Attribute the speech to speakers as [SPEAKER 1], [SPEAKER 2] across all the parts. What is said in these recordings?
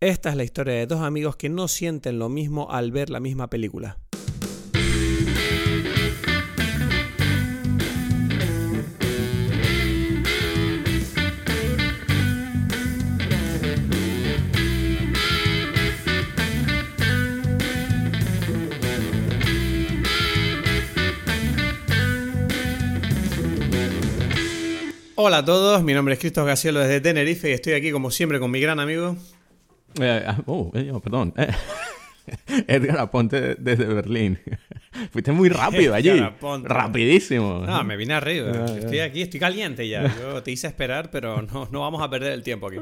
[SPEAKER 1] Esta es la historia de dos amigos que no sienten lo mismo al ver la misma película. Hola a todos, mi nombre es Cristo Gacielo desde Tenerife y estoy aquí como siempre con mi gran amigo.
[SPEAKER 2] Eh, ah, oh, eh, oh, perdón. Edgar Aponte desde Berlín. Fuiste muy rápido allí. Rapidísimo.
[SPEAKER 1] No, me vine arriba. Estoy aquí, estoy caliente ya. Yo te hice esperar, pero no, no vamos a perder el tiempo aquí.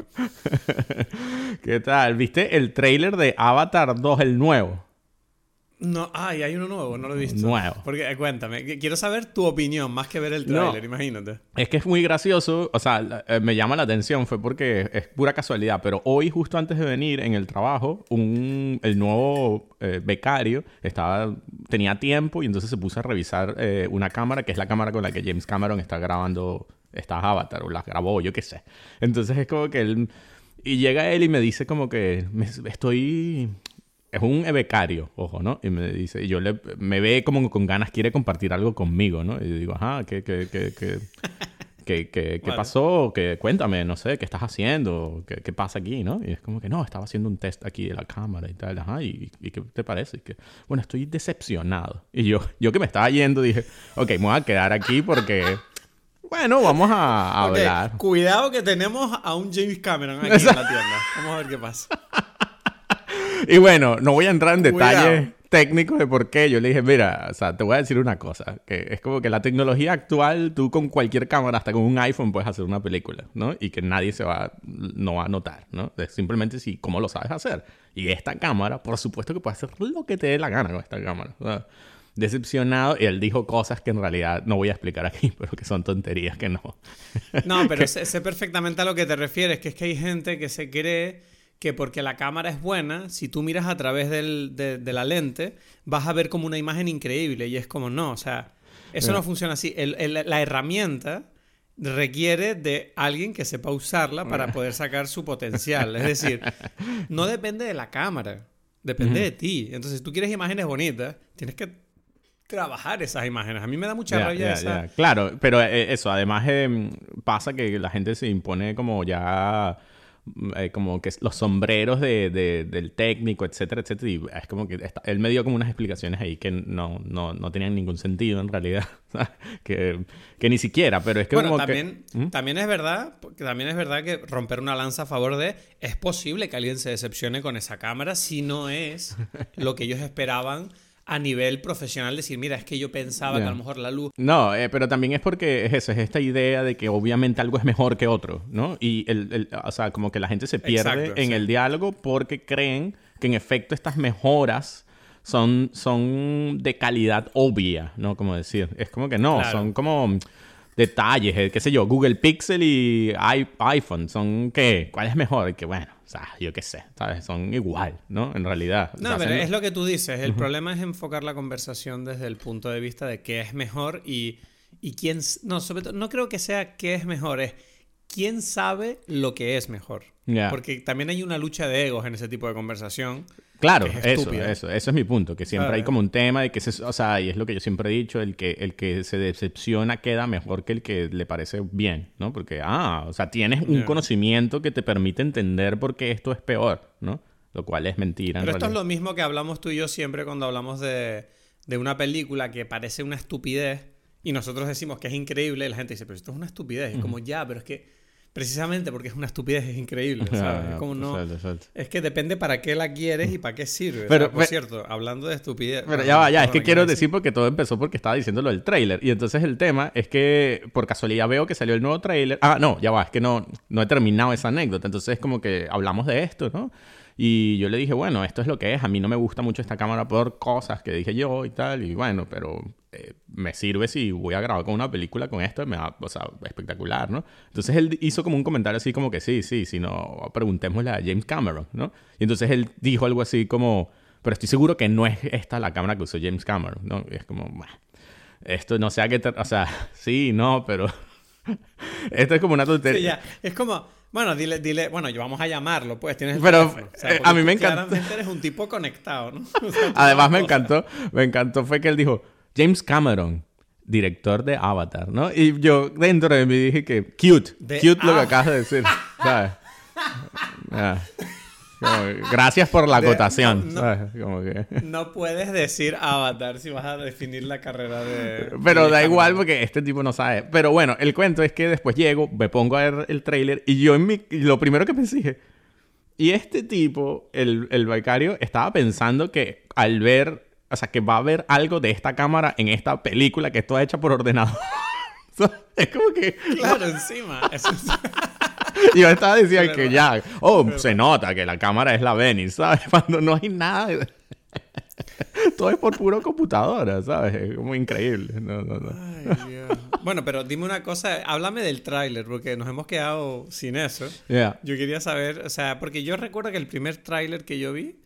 [SPEAKER 2] ¿Qué tal? ¿Viste el trailer de Avatar 2, el nuevo?
[SPEAKER 1] No, ay, hay uno nuevo, no lo he visto.
[SPEAKER 2] Nuevo.
[SPEAKER 1] Porque, eh, cuéntame, quiero saber tu opinión más que ver el tráiler, imagínate.
[SPEAKER 2] Es que es muy gracioso, o sea, eh, me llama la atención, fue porque es pura casualidad, pero hoy, justo antes de venir en el trabajo, un, el nuevo eh, becario estaba, tenía tiempo y entonces se puso a revisar una cámara, que es la cámara con la que James Cameron está grabando estas Avatar, o las grabó, yo qué sé. Entonces es como que él... Y llega él y me dice como que me, estoy es un becario, ojo, ¿no? Y me dice, y yo le, me ve como con ganas, quiere compartir algo conmigo, ¿no? Y yo digo, ajá, ¿qué, qué, qué, qué, qué, qué, qué pasó? ¿Qué, cuéntame, no sé, ¿qué estás haciendo? ¿Qué, ¿Qué, pasa aquí, no? Y es como que, no, estaba haciendo un test aquí de la cámara y tal, ajá, ¿y, y qué te parece? Y que, bueno, estoy decepcionado. Y yo, yo que me estaba yendo, dije, ok, me voy a quedar aquí porque... Bueno, vamos a, hablar.
[SPEAKER 1] Cuidado que tenemos a un James Cameron aquí en la tienda. Vamos a ver qué pasa.
[SPEAKER 2] y bueno, no voy a entrar en detalles técnicos de por qué. Yo le dije, mira, o sea, te voy a decir una cosa, que es como que la tecnología actual, tú con cualquier cámara, hasta con un iPhone, puedes hacer una película, ¿no? Y que nadie se va, no va a notar, ¿no? simplemente si, ¿cómo lo sabes hacer? Y esta cámara, por supuesto que puedes hacer lo que te dé la gana con esta cámara. decepcionado y él dijo cosas que en realidad no voy a explicar aquí, pero que son tonterías que no.
[SPEAKER 1] No, pero sé, sé, perfectamente a lo que te refieres, que es que hay gente que se cree que porque la cámara es buena, si tú miras a través de, la lente, vas a ver como una imagen increíble. Y es como, no, o sea, eso no funciona así. la herramienta requiere de alguien que sepa usarla para poder sacar su potencial. Es decir, no depende de la cámara, depende de ti. Entonces, si tú quieres imágenes bonitas, tienes que trabajar esas imágenes. A mí me da mucha rabia esa.
[SPEAKER 2] Claro, pero eh, eso, además em, pasa que la gente se impone como ya eh, como que los sombreros de, del técnico, etcétera, etcétera. Y es como que él me dio como unas explicaciones ahí que no, no, no tenían ningún sentido en realidad. que, que, ni siquiera, pero es que
[SPEAKER 1] bueno, también, ¿Mm? también es verdad, también es verdad que romper una lanza a favor de es posible que alguien se decepcione con esa cámara si no es lo que ellos esperaban a nivel profesional decir, mira, es que yo pensaba que a lo mejor la luz...
[SPEAKER 2] No, eh, pero también es porque es eso, es esta idea de que obviamente algo es mejor que otro, ¿no? Y, el, o sea, como que la gente se pierde en el diálogo porque creen que en efecto estas mejoras son, son de calidad obvia, ¿no? Como decir, es como que no, son como detalles, eh, qué sé yo, Google Pixel y iPhone, son qué, ¿cuál es mejor? Que bueno, o sea, yo qué sé, ¿sabes? Son igual, ¿no? En realidad.
[SPEAKER 1] No, pero es lo que tú dices. El problema es enfocar la conversación desde el punto de vista de qué es mejor y, y quién... No, sobre todo, no creo que sea qué es mejor, es quién sabe lo que es mejor. Porque también hay una lucha de egos en ese tipo de conversación.
[SPEAKER 2] Claro, eso, eso, eso es mi punto, que siempre hay como un tema de que se, o sea, y es lo que yo siempre he dicho, el que el que se decepciona queda mejor que el que le parece bien, ¿no? Porque ah, o sea, tienes un conocimiento que te permite entender por qué esto es peor, ¿no? Lo cual es mentira.
[SPEAKER 1] Pero esto es lo mismo que hablamos tú y yo siempre cuando hablamos de, de una película que parece una estupidez y nosotros decimos que es increíble, y la gente dice, pero esto es una estupidez. Y como, ya, pero es que Precisamente porque es una estupidez, es increíble, ¿sabes? Es como no... Es que depende para qué la quieres y para qué sirve. Pero, por cierto, hablando de estupidez...
[SPEAKER 2] Pero ya va, ya, es que quiero decir porque todo empezó porque estaba diciéndolo del tráiler. Y entonces el tema es que por casualidad veo que salió el nuevo tráiler. Ah, no, ya va, es que no, no he terminado esa anécdota. Entonces es como que hablamos de esto, ¿no? Y yo le dije, bueno, esto es lo que es. A mí no me gusta mucho esta cámara por cosas que dije yo y tal. Y bueno, pero eh, me sirve si voy a grabar con una película con esto. Me va, o sea, espectacular, ¿no? Entonces él hizo como un comentario así como que sí, sí, si no, preguntémosle a James Cameron, ¿no? Y entonces él dijo algo así como, pero estoy seguro que no es esta la cámara que usó James Cameron, ¿no? Y es como, esto no sé a qué, o sea, sí, no, pero... esto es como una tontería.
[SPEAKER 1] Sí, ya. Es como Bueno, dile, dile, bueno, yo vamos a llamarlo, pues tienes el
[SPEAKER 2] Pero,
[SPEAKER 1] teléfono. O sea,
[SPEAKER 2] eh, a mí me encanta-
[SPEAKER 1] Claramente eres un tipo conectado, ¿no? O sea, tú
[SPEAKER 2] Además me encantó, me encantó fue que él dijo, James Cameron, director de Avatar, ¿no? Y yo dentro de mí dije que cute,
[SPEAKER 1] De
[SPEAKER 2] cute lo que
[SPEAKER 1] Av-
[SPEAKER 2] acabas de decir, ¿sabes? Ah. Como gracias por la acotación,
[SPEAKER 1] no.
[SPEAKER 2] ¿sabes? Como que...
[SPEAKER 1] No puedes decir Avatar si vas a definir la carrera de.
[SPEAKER 2] Pero
[SPEAKER 1] de
[SPEAKER 2] da
[SPEAKER 1] Cameron.
[SPEAKER 2] igual porque este tipo no sabe. Pero bueno, el cuento es que después llego, me pongo a ver el tráiler y yo en mi... lo primero que pensé. Y este tipo, el, el becario, estaba pensando que al ver... O sea, que va a haber algo de esta cámara en esta película que está hecha por ordenador. Es como que...
[SPEAKER 1] Claro, encima. Eso es-
[SPEAKER 2] yo estaba diciendo
[SPEAKER 1] Es
[SPEAKER 2] que ya... Oh, se nota que la cámara es la Venice, ¿sabes? Cuando no hay nada... de- Todo es por puro computadora, ¿sabes? Es como increíble. No, no, no.
[SPEAKER 1] Ay, Dios. Bueno, pero dime una cosa, háblame del tráiler, porque nos hemos quedado sin eso.
[SPEAKER 2] Yeah.
[SPEAKER 1] Yo quería saber, o sea, porque yo recuerdo que el primer tráiler que yo vi,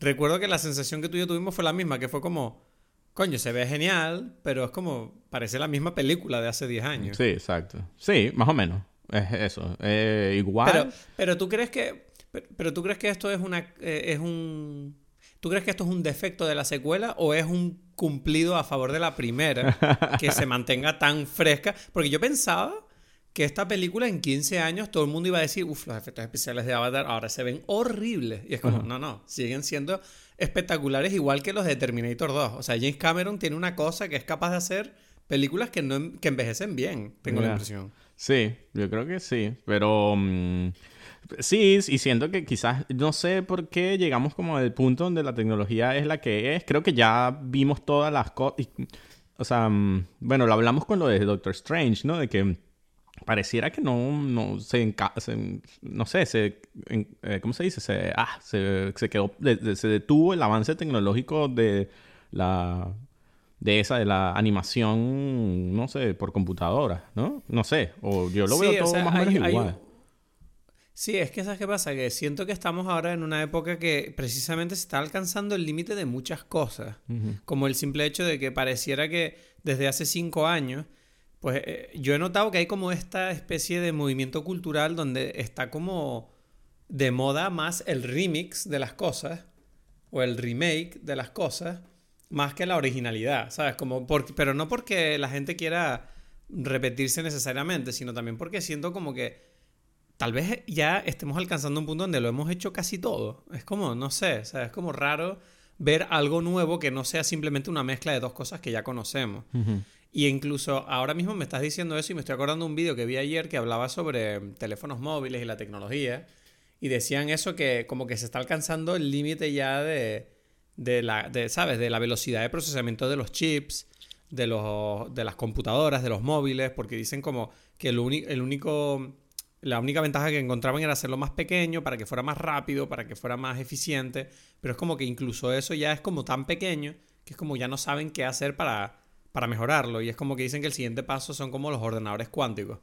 [SPEAKER 1] recuerdo que la sensación que tú y yo tuvimos fue la misma, que fue como, coño, se ve genial, pero es como, parece la misma película de hace 10 años.
[SPEAKER 2] Sí, exacto. Sí, más o menos. Es eso. Eh, igual.
[SPEAKER 1] Pero, pero tú crees que, pero, pero tú crees que esto es una, eh, es un, ¿tú crees que esto es un defecto de la secuela o es un cumplido a favor de la primera que se mantenga tan fresca? Porque yo pensaba que esta película en 15 años todo el mundo iba a decir, uff, los efectos especiales de Avatar ahora se ven horribles. Y es como, no, no, siguen siendo espectaculares igual que los de Terminator 2. O sea, James Cameron tiene una cosa que es capaz de hacer películas que, no, que envejecen bien, tengo la impresión.
[SPEAKER 2] Sí, yo creo que sí. Pero. mm, sí, y siento que quizás. No sé por qué llegamos como al punto donde la tecnología es la que es. Creo que ya vimos todas las cosas. O sea, mm, bueno, lo hablamos con lo de Doctor Strange, ¿no? De que pareciera que no, no se, enca- se- no sé, se, en- eh, ¿cómo se dice? Se, ah, se, se quedó, de- de- se detuvo el avance tecnológico de la, de esa, de la animación, no sé, por computadora, ¿no? No sé, o yo lo
[SPEAKER 1] Sí,
[SPEAKER 2] veo
[SPEAKER 1] o
[SPEAKER 2] todo
[SPEAKER 1] sea,
[SPEAKER 2] más o menos
[SPEAKER 1] hay
[SPEAKER 2] igual.
[SPEAKER 1] Sí, es que ¿sabes qué pasa? Que siento que estamos ahora en una época que precisamente se está alcanzando el límite de muchas cosas. Como el simple hecho de que pareciera que desde hace cinco años, pues eh, yo he notado que hay como esta especie de movimiento cultural donde está como de moda más el remix de las cosas o el remake de las cosas más que la originalidad, ¿sabes? Como pero no porque la gente quiera repetirse necesariamente, sino también porque siento como que tal vez ya estemos alcanzando un punto donde lo hemos hecho casi todo. Es como, no sé, o es como raro ver algo nuevo que no sea simplemente una mezcla de dos cosas que ya conocemos. Y incluso ahora mismo me estás diciendo eso y me estoy acordando de un vídeo que vi ayer que hablaba sobre teléfonos móviles y la tecnología. Y decían eso que como que se está alcanzando el límite ya de, de la, de, ¿sabes? De la velocidad de procesamiento de los chips, de, los, de las computadoras, de los móviles, porque dicen como que el único, la única ventaja que encontraban era hacerlo más pequeño para que fuera más rápido, para que fuera más eficiente, pero es como que incluso eso ya es como tan pequeño que es como ya no saben qué hacer para, para mejorarlo y es como que dicen que el siguiente paso son como los ordenadores cuánticos.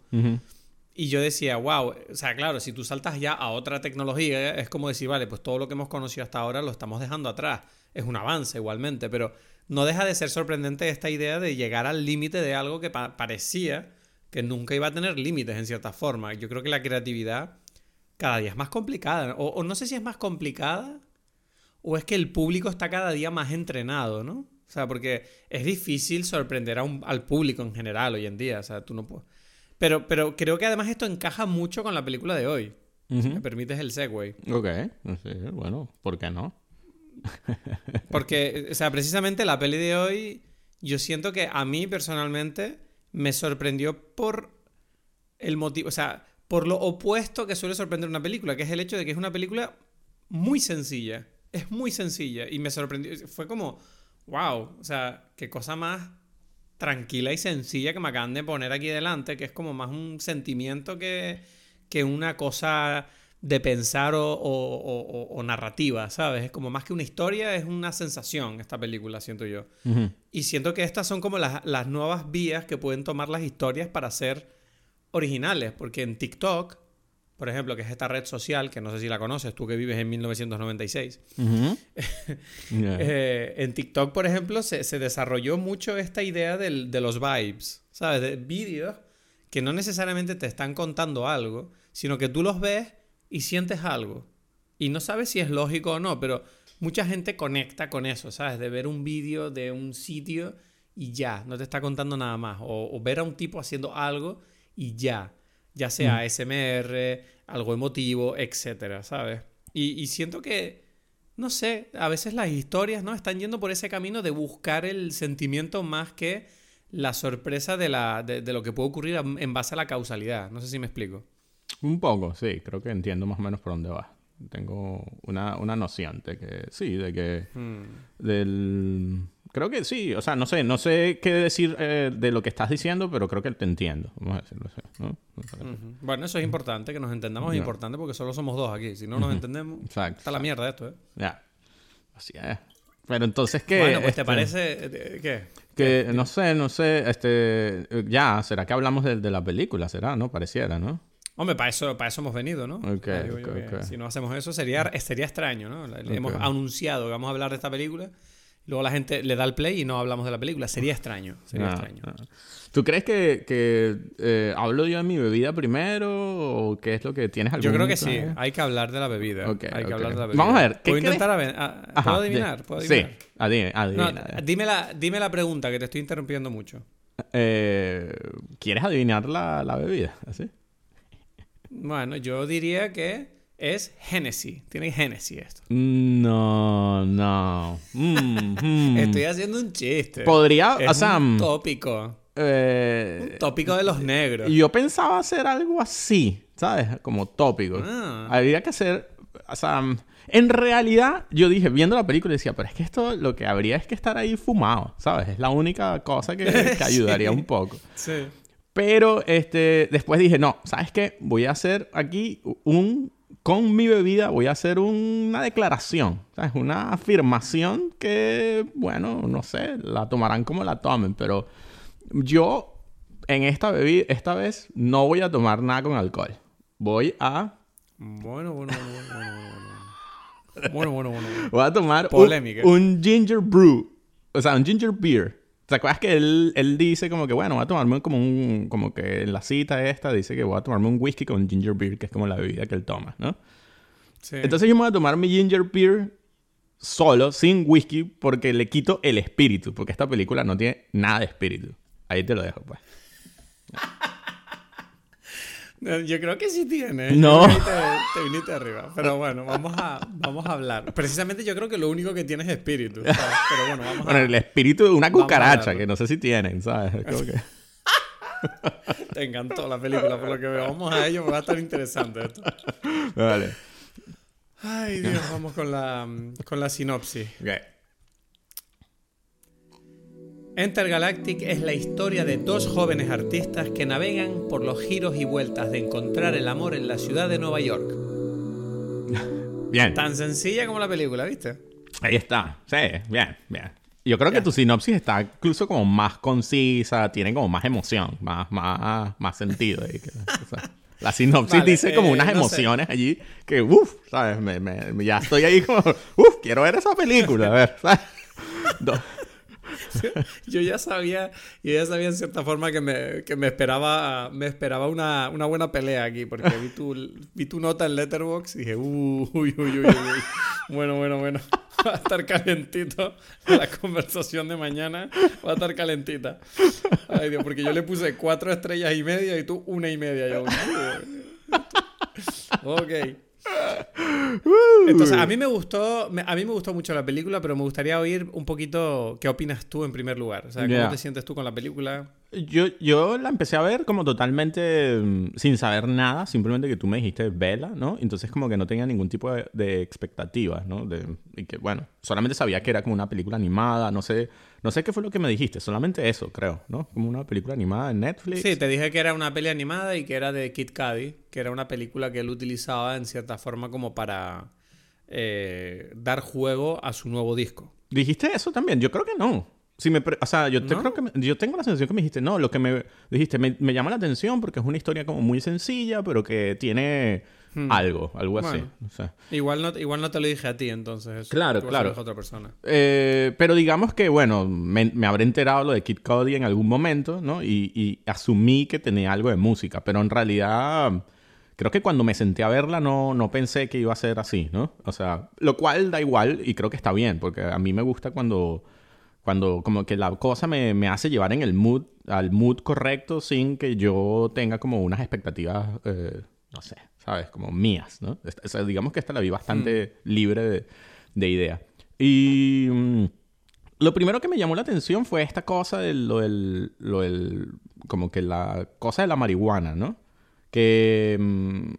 [SPEAKER 1] Y yo decía, wow, o sea, claro, si tú saltas ya a otra tecnología, es como decir, vale, pues todo lo que hemos conocido hasta ahora lo estamos dejando atrás. Es un avance igualmente, pero no deja de ser sorprendente esta idea de llegar al límite de algo que pa- parecía que nunca iba a tener límites en cierta forma. Yo creo que la creatividad cada día es más complicada. O, o no sé si es más complicada o es que el público está cada día más entrenado, ¿no? O sea, porque es difícil sorprender a un- al público en general hoy en día. O sea, tú no puedes... Pero, pero creo que además esto encaja mucho con la película de hoy. Si me permites el segue.
[SPEAKER 2] Ok, sí, bueno, ¿por qué no?
[SPEAKER 1] Porque, o sea, precisamente la peli de hoy, yo siento que a mí personalmente me sorprendió por el motivo, o sea, por lo opuesto que suele sorprender una película, que es el hecho de que es una película muy sencilla. Es muy sencilla. Y me sorprendió. Fue como, wow, o sea, qué cosa más tranquila y sencilla que me acaban de poner aquí delante, que es como más un sentimiento que, que una cosa de pensar o, o- o- o- o narrativa, ¿sabes? Es como más que una historia, es una sensación esta película, siento yo. Y siento que estas son como las, las nuevas vías que pueden tomar las historias para ser originales, porque en TikTok, por ejemplo, que es esta red social, que no sé si la conoces, tú que vives en 1996,
[SPEAKER 2] Ujú. Yeah.
[SPEAKER 1] eh, en TikTok, por ejemplo, se, se desarrolló mucho esta idea del- de los vibes, ¿sabes? De vídeos que no necesariamente te están contando algo, sino que tú los ves y sientes algo. Y no sabes si es lógico o no, pero mucha gente conecta con eso, ¿sabes? De ver un vídeo de un sitio y ya, no te está contando nada más. O, ver a un tipo haciendo algo y ya. Ya sea SMR, algo emotivo, etcétera, ¿sabes? Y, siento que, no sé, a veces las historias, ¿no? Están yendo por ese camino de buscar el sentimiento más que la sorpresa de, la, de, lo que puede ocurrir en base a la causalidad. No sé si me explico.
[SPEAKER 2] Un poco, sí, creo que entiendo más o menos por dónde va. Tengo una, una noción de que, sí, de que, hmm. del Creo que sí, o sea, no sé, no sé qué decir eh, de lo que estás diciendo, pero creo que te entiendo. Vamos a decirlo así, ¿no?
[SPEAKER 1] Bueno, eso es importante, que nos entendamos es importante porque solo somos dos aquí. Si no nos entendemos, está la mierda esto, ¿eh?
[SPEAKER 2] Ya. Así es. Pero entonces, ¿qué?
[SPEAKER 1] Bueno, pues te este, parece. Eh, ¿Qué?
[SPEAKER 2] Que no sé, no sé, este. Ya, ¿será que hablamos de, de la película? ¿Será, no? Pareciera, ¿no?
[SPEAKER 1] Hombre, para eso, para eso hemos venido, ¿no? Okay, Si no hacemos eso sería, sería extraño, ¿no? Hemos anunciado que vamos a hablar de esta película Luego la gente le da el play y no hablamos de la película. Sería extraño. Sería ah, extraño. Ah.
[SPEAKER 2] ¿Tú crees que, que eh, hablo yo de mi bebida primero o qué es lo que tienes algún
[SPEAKER 1] Yo creo que sí. Hay que hablar de la bebida. Hay que hablar de la
[SPEAKER 2] bebida. Vamos a ver.
[SPEAKER 1] ¿Puedo intentar ¿Puedo adivinar? ¿Puedo
[SPEAKER 2] adivinar? Sí. Adivina, adivina,
[SPEAKER 1] dime, la, dime la pregunta que te estoy interrumpiendo mucho.
[SPEAKER 2] Eh, ¿Quieres adivinar la, la bebida? ¿Así?
[SPEAKER 1] Bueno, yo diría que es Genesis. Tiene Genesis esto.
[SPEAKER 2] No, no. Mm,
[SPEAKER 1] mm. Estoy haciendo un chiste.
[SPEAKER 2] Podría,
[SPEAKER 1] es
[SPEAKER 2] o sea,
[SPEAKER 1] un tópico.
[SPEAKER 2] Eh,
[SPEAKER 1] un tópico de los negros.
[SPEAKER 2] Yo pensaba hacer algo así, ¿sabes? Como tópico. Ah. Habría que hacer, o sea, en realidad yo dije, viendo la película, decía, pero es que esto lo que habría es que estar ahí fumado, ¿sabes? Es la única cosa que, que ayudaría un poco.
[SPEAKER 1] Sí.
[SPEAKER 2] Pero este, después dije, no, ¿sabes qué? Voy a hacer aquí un con mi bebida voy a hacer una declaración, ¿sabes? Una afirmación que, bueno, no sé, la tomarán como la tomen, pero yo en esta bebida, esta vez, no voy a tomar nada con alcohol. Voy a...
[SPEAKER 1] Bueno, bueno, bueno, bueno, bueno. Bueno, bueno, bueno.
[SPEAKER 2] Voy a tomar un, ginger brew, o sea, un ginger beer. ¿Te acuerdas que él, él, dice como que, bueno, voy a tomarme como un... Como que en la cita esta dice que voy a tomarme un whisky con ginger beer, que es como la bebida que él toma, ¿no? Sí. Entonces yo me voy a tomar mi ginger beer solo, sin whisky, porque le quito el espíritu. Porque esta película no tiene nada de espíritu. Ahí te lo dejo, pues.
[SPEAKER 1] Yo creo que sí tiene.
[SPEAKER 2] No.
[SPEAKER 1] Te, viniste arriba. Pero bueno, vamos a, vamos a hablar. Precisamente yo creo que lo único que tiene es espíritu. Pero bueno, vamos a...
[SPEAKER 2] Bueno, el espíritu de una cucaracha, que no sé si tienen, ¿sabes? que...
[SPEAKER 1] Te encantó la película, por lo que veo. Vamos a ello, va a estar interesante esto.
[SPEAKER 2] Vale.
[SPEAKER 1] Ay, Dios, vamos con la, con la sinopsis.
[SPEAKER 2] Okay.
[SPEAKER 1] Galactic es la historia de dos jóvenes artistas que navegan por los giros y vueltas de encontrar el amor en la ciudad de Nueva York.
[SPEAKER 2] Bien.
[SPEAKER 1] Tan sencilla como la película, ¿viste?
[SPEAKER 2] Ahí está. Sí, bien, bien. Yo creo que tu sinopsis está incluso como más concisa, tiene como más emoción, más, más, más sentido. la sinopsis dice como eh, unas emociones allí que, uff, ¿sabes? Me, ya estoy ahí como, uff, quiero ver esa película, a ver, ¿sabes?
[SPEAKER 1] yo ya sabía, yo ya sabía en cierta forma que me, que me esperaba, me esperaba una, una, buena pelea aquí, porque vi tu, vi tu nota en Letterboxd y dije, uy, uy, uy, uy, Bueno, bueno, bueno. Va a estar calentito la conversación de mañana. Va a estar calentita. Ay, Dios, porque yo le puse cuatro estrellas y media y tú una y media. Yo, ok. Entonces, a mí me gustó, a mí me gustó mucho la película, pero me gustaría oír un poquito qué opinas tú en primer lugar. O sea, ¿cómo te sientes tú con la película?
[SPEAKER 2] Yo, yo la empecé a ver como totalmente mm, sin saber nada, simplemente que tú me dijiste vela, ¿no? Entonces como que no tenía ningún tipo de, de expectativas, ¿no? De, y que, bueno, solamente sabía que era como una película animada, no sé, no sé qué fue lo que me dijiste, solamente eso, creo, ¿no? Como una película animada en Netflix.
[SPEAKER 1] Sí, te dije que era una peli animada y que era de Kid Cudi, que era una película que él utilizaba en cierta forma como para eh, dar juego a su nuevo disco.
[SPEAKER 2] ¿Dijiste eso también? Yo creo que no. Si me o sea, yo, te creo que yo tengo la sensación que me dijiste, no, lo que me dijiste, me, llama la atención porque es una historia como muy sencilla, pero que tiene Hmm. Algo, algo así.
[SPEAKER 1] igual, no, igual no te lo dije a ti entonces.
[SPEAKER 2] claro, claro.
[SPEAKER 1] A otra persona.
[SPEAKER 2] Eh, pero digamos que, bueno, me, habré enterado lo de Kid Cody en algún momento, ¿no? Y, y, asumí que tenía algo de música, pero en realidad creo que cuando me senté a verla no, no pensé que iba a ser así, ¿no? O sea, lo cual da igual y creo que está bien, porque a mí me gusta cuando cuando como que la cosa me, me, hace llevar en el mood, al mood correcto sin que yo tenga como unas expectativas, eh, no sé, ¿sabes? Como mías, ¿no? digamos que esta la vi bastante hmm. libre de, de idea. Y mm, lo primero que me llamó la atención fue esta cosa de lo del, lo del, como que la cosa de la marihuana, ¿no? Que mm,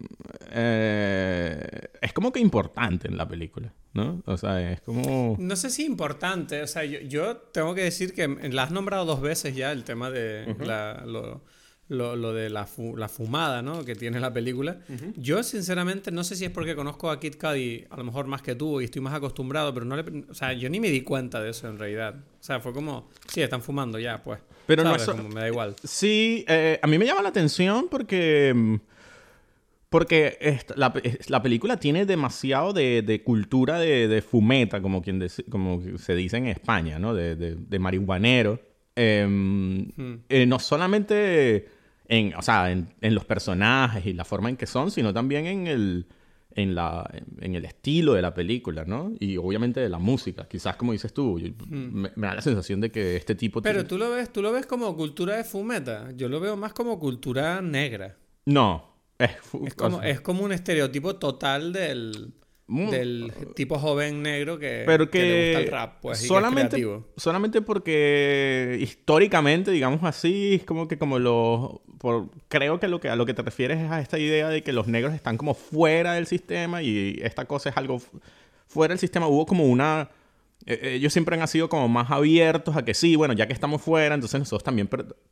[SPEAKER 2] eh, es como que importante en la película. ¿no? O sea, es como...
[SPEAKER 1] No sé si importante, o sea, yo, tengo que decir que la has nombrado dos veces ya el tema de la, lo, de la, la, fumada, ¿no? Que tiene la película. Yo, sinceramente, no sé si es porque conozco a Kid Cudi a lo mejor más que tú y estoy más acostumbrado, pero no le... O sea, yo ni me di cuenta de eso en realidad. O sea, fue como, sí, están fumando ya, pues. Pero no es... me da igual.
[SPEAKER 2] Sí, eh, a mí me llama la atención porque mm, porque la, película tiene demasiado de, cultura de, fumeta, como, quien como se dice en España, ¿no? De, marihuanero. Em, eh, no solamente en, o sea, en, los personajes y la forma en que son, sino también en el, en, la, en el estilo de la película, ¿no? Y obviamente de la música. Quizás, como dices tú, hmm. me, da la sensación de que este tipo...
[SPEAKER 1] Pero tú, lo ves, tú lo ves como cultura de fumeta. Yo lo veo más como cultura negra.
[SPEAKER 2] No,
[SPEAKER 1] es, como, un estereotipo total del, mm. del tipo joven negro que,
[SPEAKER 2] Pero que,
[SPEAKER 1] le gusta el rap, pues,
[SPEAKER 2] solamente, solamente porque históricamente, digamos así, es como que como lo... creo que, lo que a lo que te refieres es a esta idea de que los negros están como fuera del sistema y esta cosa es algo fuera del sistema. Hubo como una... Eh, ellos siempre han sido como más abiertos a que sí, bueno, ya que estamos fuera, entonces nosotros también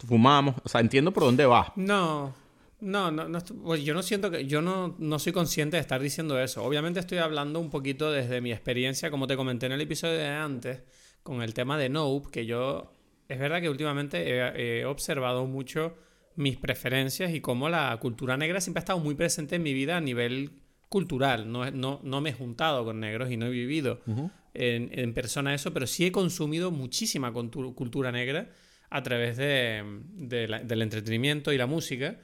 [SPEAKER 2] fumamos. O sea, entiendo por dónde va.
[SPEAKER 1] No, no, no, no pues yo no siento que, yo no, no soy consciente de estar diciendo eso. Obviamente estoy hablando un poquito desde mi experiencia, como te comenté en el episodio de antes, con el tema de Nope, que yo, es verdad que últimamente he, observado mucho mis preferencias y cómo la cultura negra siempre ha estado muy presente en mi vida a nivel cultural. No, no, no me he juntado con negros y no he vivido en, en, persona eso, pero sí he consumido muchísima cultura negra a través de, del entretenimiento y la música.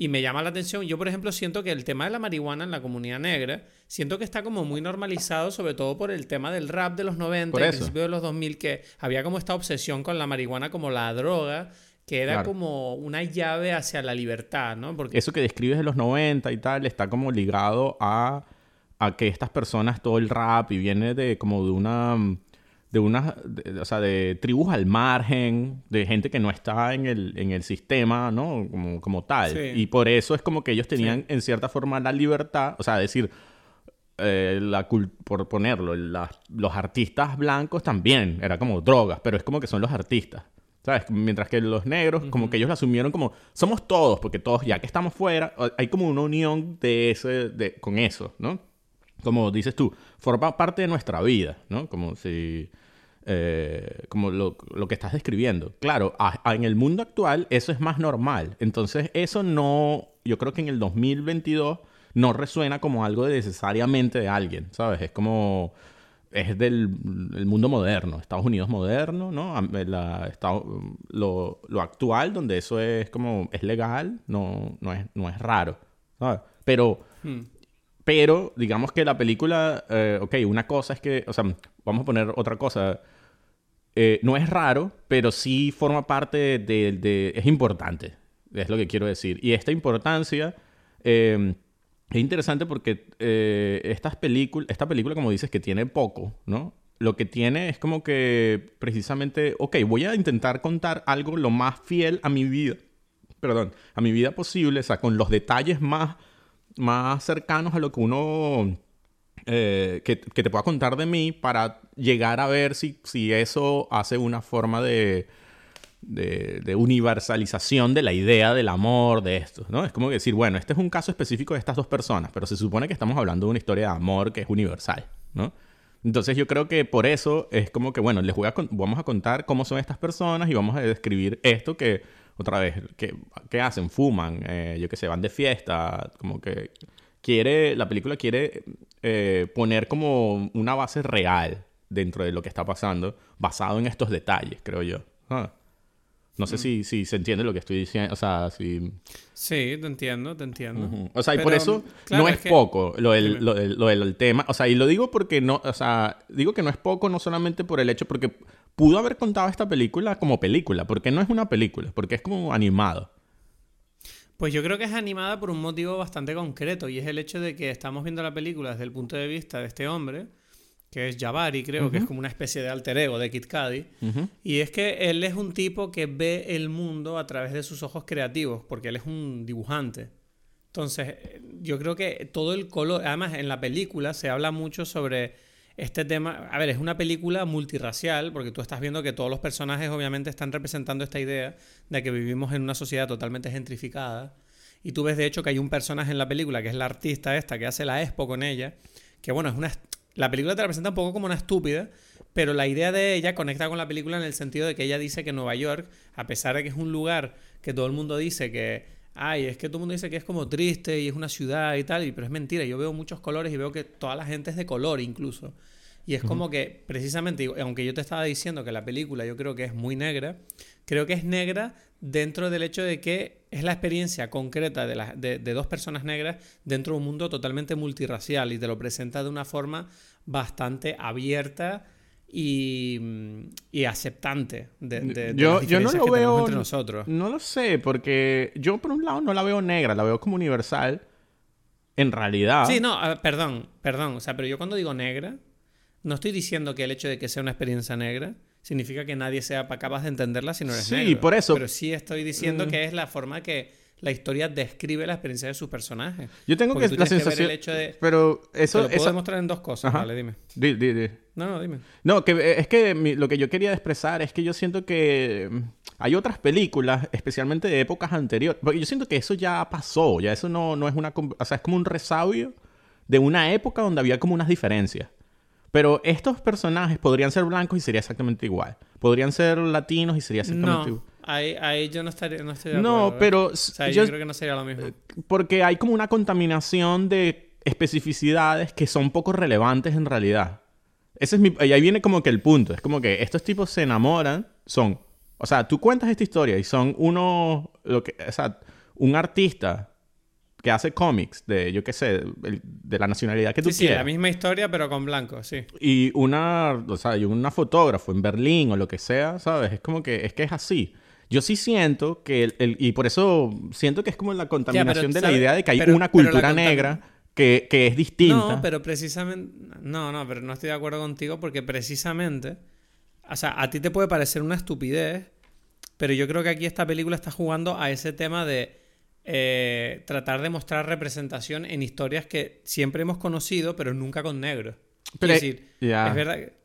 [SPEAKER 1] Y me llama la atención, yo por ejemplo siento que el tema de la marihuana en la comunidad negra, siento que está como muy normalizado, sobre todo por el tema del rap de los 90 y principios de los 2000, que había como esta obsesión con la marihuana como la droga, que era como una llave hacia la libertad, ¿no?
[SPEAKER 2] Porque... Eso que describes de los 90 y tal, está como ligado a, a que estas personas, todo el rap, y viene de como de una de unas, o sea, de tribus al margen, de gente que no está en el, en el sistema, ¿no? Como, como tal. Y por eso es como que ellos tenían en cierta forma la libertad, o sea, decir, eh, la por ponerlo, los artistas blancos también, era como drogas, pero es como que son los artistas. ¿Sabes? Mientras que los negros, como que ellos lo asumieron como, somos todos, porque todos, ya que estamos fuera, hay como una unión de ese, de, con eso, ¿no? Como dices tú, forma parte de nuestra vida, ¿no? Como si eh, como lo, que estás describiendo. Claro, en el mundo actual eso es más normal. Entonces eso no, yo creo que en el 2022 no resuena como algo de necesariamente de alguien, ¿sabes? Es como, es del mundo moderno, Estados Unidos moderno, ¿no? La, lo, lo, actual, donde eso es como, es legal, no, no, es, no es raro, ¿sabes? Pero... Hmm. Pero digamos que la película, eh, ok, una cosa es que, o sea, vamos a poner otra cosa. Eh, no es raro, pero sí forma parte de, Es importante, es lo que quiero decir. Y esta importancia em, es interesante porque eh, estas esta película, como dices, que tiene poco, ¿no? Lo que tiene es como que precisamente, ok, voy a intentar contar algo lo más fiel a mi vida, perdón, a mi vida posible, o sea, con los detalles más, más cercanos a lo que uno eh, que, te pueda contar de mí para llegar a ver si, si eso hace una forma de, de, universalización de la idea del amor, de esto, ¿no? Es como decir, bueno, este es un caso específico de estas dos personas, pero se supone que estamos hablando de una historia de amor que es universal, ¿no? Entonces yo creo que por eso es como que, bueno, les voy vamos a contar cómo son estas personas y vamos a describir esto que, otra vez, que, hacen, fuman, eh, yo que sé, van de fiesta, como que quiere, la película quiere eh, poner como una base real dentro de lo que está pasando, basado en estos detalles, creo yo. Ah. No sé si, si se entiende lo que estoy diciendo, o sea, si...
[SPEAKER 1] Sí, te entiendo, te entiendo.
[SPEAKER 2] O sea, y por eso
[SPEAKER 1] claro,
[SPEAKER 2] no es,
[SPEAKER 1] es que-
[SPEAKER 2] poco lo del,
[SPEAKER 1] Dime.
[SPEAKER 2] lo, del, lo del tema. O sea, y lo digo porque no, o sea, digo que no es poco no solamente por el hecho, porque pudo haber contado esta película como película, porque no es una película, porque es como animado.
[SPEAKER 1] Pues yo creo que es animada por un motivo bastante concreto y es el hecho de que estamos viendo la película desde el punto de vista de este hombre, que es Jabari, creo que es como una especie de alter ego de Kid Cudi. Y es que él es un tipo que ve el mundo a través de sus ojos creativos, porque él es un dibujante. Entonces, eh, yo creo que todo el color, además en la película se habla mucho sobre este tema, a ver, es una película multirracial, porque tú estás viendo que todos los personajes obviamente están representando esta idea de que vivimos en una sociedad totalmente gentrificada. Y tú ves de hecho que hay un personaje en la película, que es la artista esta, que hace la expo con ella, que bueno, es una... La película te la presenta un poco como una estúpida, pero la idea de ella conecta con la película en el sentido de que ella dice que Nueva York, a pesar de que es un lugar que todo el mundo dice que, ay, es que todo el mundo dice que es como triste y es una ciudad y tal, y, pero es mentira, yo veo muchos colores y veo que toda la gente es de color incluso. Y es como que, precisamente, aunque yo te estaba diciendo que la película yo creo que es muy negra, creo que es negra dentro del hecho de que es la experiencia concreta de, la- de- de dos personas negras dentro de un mundo totalmente multirracial y te lo presenta de una forma bastante abierta y, mm, y aceptante de, de- de
[SPEAKER 2] yo,
[SPEAKER 1] las
[SPEAKER 2] yo no lo
[SPEAKER 1] que
[SPEAKER 2] veo.
[SPEAKER 1] entre nosotros.
[SPEAKER 2] No lo sé, porque yo por un lado no la veo negra, la veo como universal. En realidad.
[SPEAKER 1] Sí, no, a ver, perdón, perdón. O sea, pero yo cuando digo negra, no estoy diciendo que el hecho de que sea una experiencia negra significa que nadie sea pa- capaz de entenderla si no eres
[SPEAKER 2] Sí,
[SPEAKER 1] negro.
[SPEAKER 2] por eso.
[SPEAKER 1] Pero sí estoy diciendo
[SPEAKER 2] Mm.
[SPEAKER 1] que es la forma que la historia describe la experiencia de sus personajes.
[SPEAKER 2] Yo tengo
[SPEAKER 1] Porque
[SPEAKER 2] que
[SPEAKER 1] tú
[SPEAKER 2] la
[SPEAKER 1] tienes que ver
[SPEAKER 2] sensación.
[SPEAKER 1] el hecho de-
[SPEAKER 2] Pero
[SPEAKER 1] Te
[SPEAKER 2] eso.
[SPEAKER 1] lo puedo
[SPEAKER 2] esa-
[SPEAKER 1] demostrar en dos cosas.
[SPEAKER 2] Ajá.
[SPEAKER 1] Vale, dime.
[SPEAKER 2] Di- di- di.
[SPEAKER 1] No, no, dime.
[SPEAKER 2] No, que eh, es que mi- lo que yo quería expresar es que yo siento que mm, hay otras películas, especialmente de épocas anteriores, porque yo siento que eso ya pasó, ya eso no, no es una... O sea, es como un resabio de una época donde había como unas diferencias. Pero estos personajes podrían ser blancos y sería exactamente igual. Podrían ser latinos y sería exactamente
[SPEAKER 1] No,
[SPEAKER 2] igual.
[SPEAKER 1] Ahí, ahí yo no, estaría, no estoy de
[SPEAKER 2] No,
[SPEAKER 1] acuerdo. ¿eh?
[SPEAKER 2] pero
[SPEAKER 1] O sea,
[SPEAKER 2] yo-
[SPEAKER 1] yo creo que no sería lo mismo.
[SPEAKER 2] porque hay como una contaminación de especificidades que son poco relevantes en realidad. Ese es mi, y ahí viene como que el punto. Es como que estos tipos se enamoran, son, o sea, tú cuentas esta historia y son uno, lo que, o sea, un artista que hace cómics de, yo qué sé, el- de la nacionalidad que tú
[SPEAKER 1] Sí, sí, la
[SPEAKER 2] quieras.
[SPEAKER 1] misma historia, pero con blanco, sí.
[SPEAKER 2] y una, o sea, y una fotógrafo en Berlín o lo que sea, ¿sabes? Es como que es que es así. Yo sí siento que, el, el- y por eso siento que es como la contaminación de la idea de que hay
[SPEAKER 1] Pero-
[SPEAKER 2] una cultura negra que, que es distinta.
[SPEAKER 1] No, pero precisamente. No, no, pero no estoy de acuerdo contigo porque precisamente. O sea, a ti te puede parecer una estupidez, pero yo creo que aquí esta película está jugando a ese tema de eh, tratar de mostrar representación en historias que siempre hemos conocido, pero nunca con negros.
[SPEAKER 2] Pero,
[SPEAKER 1] es decir, es verdad. que-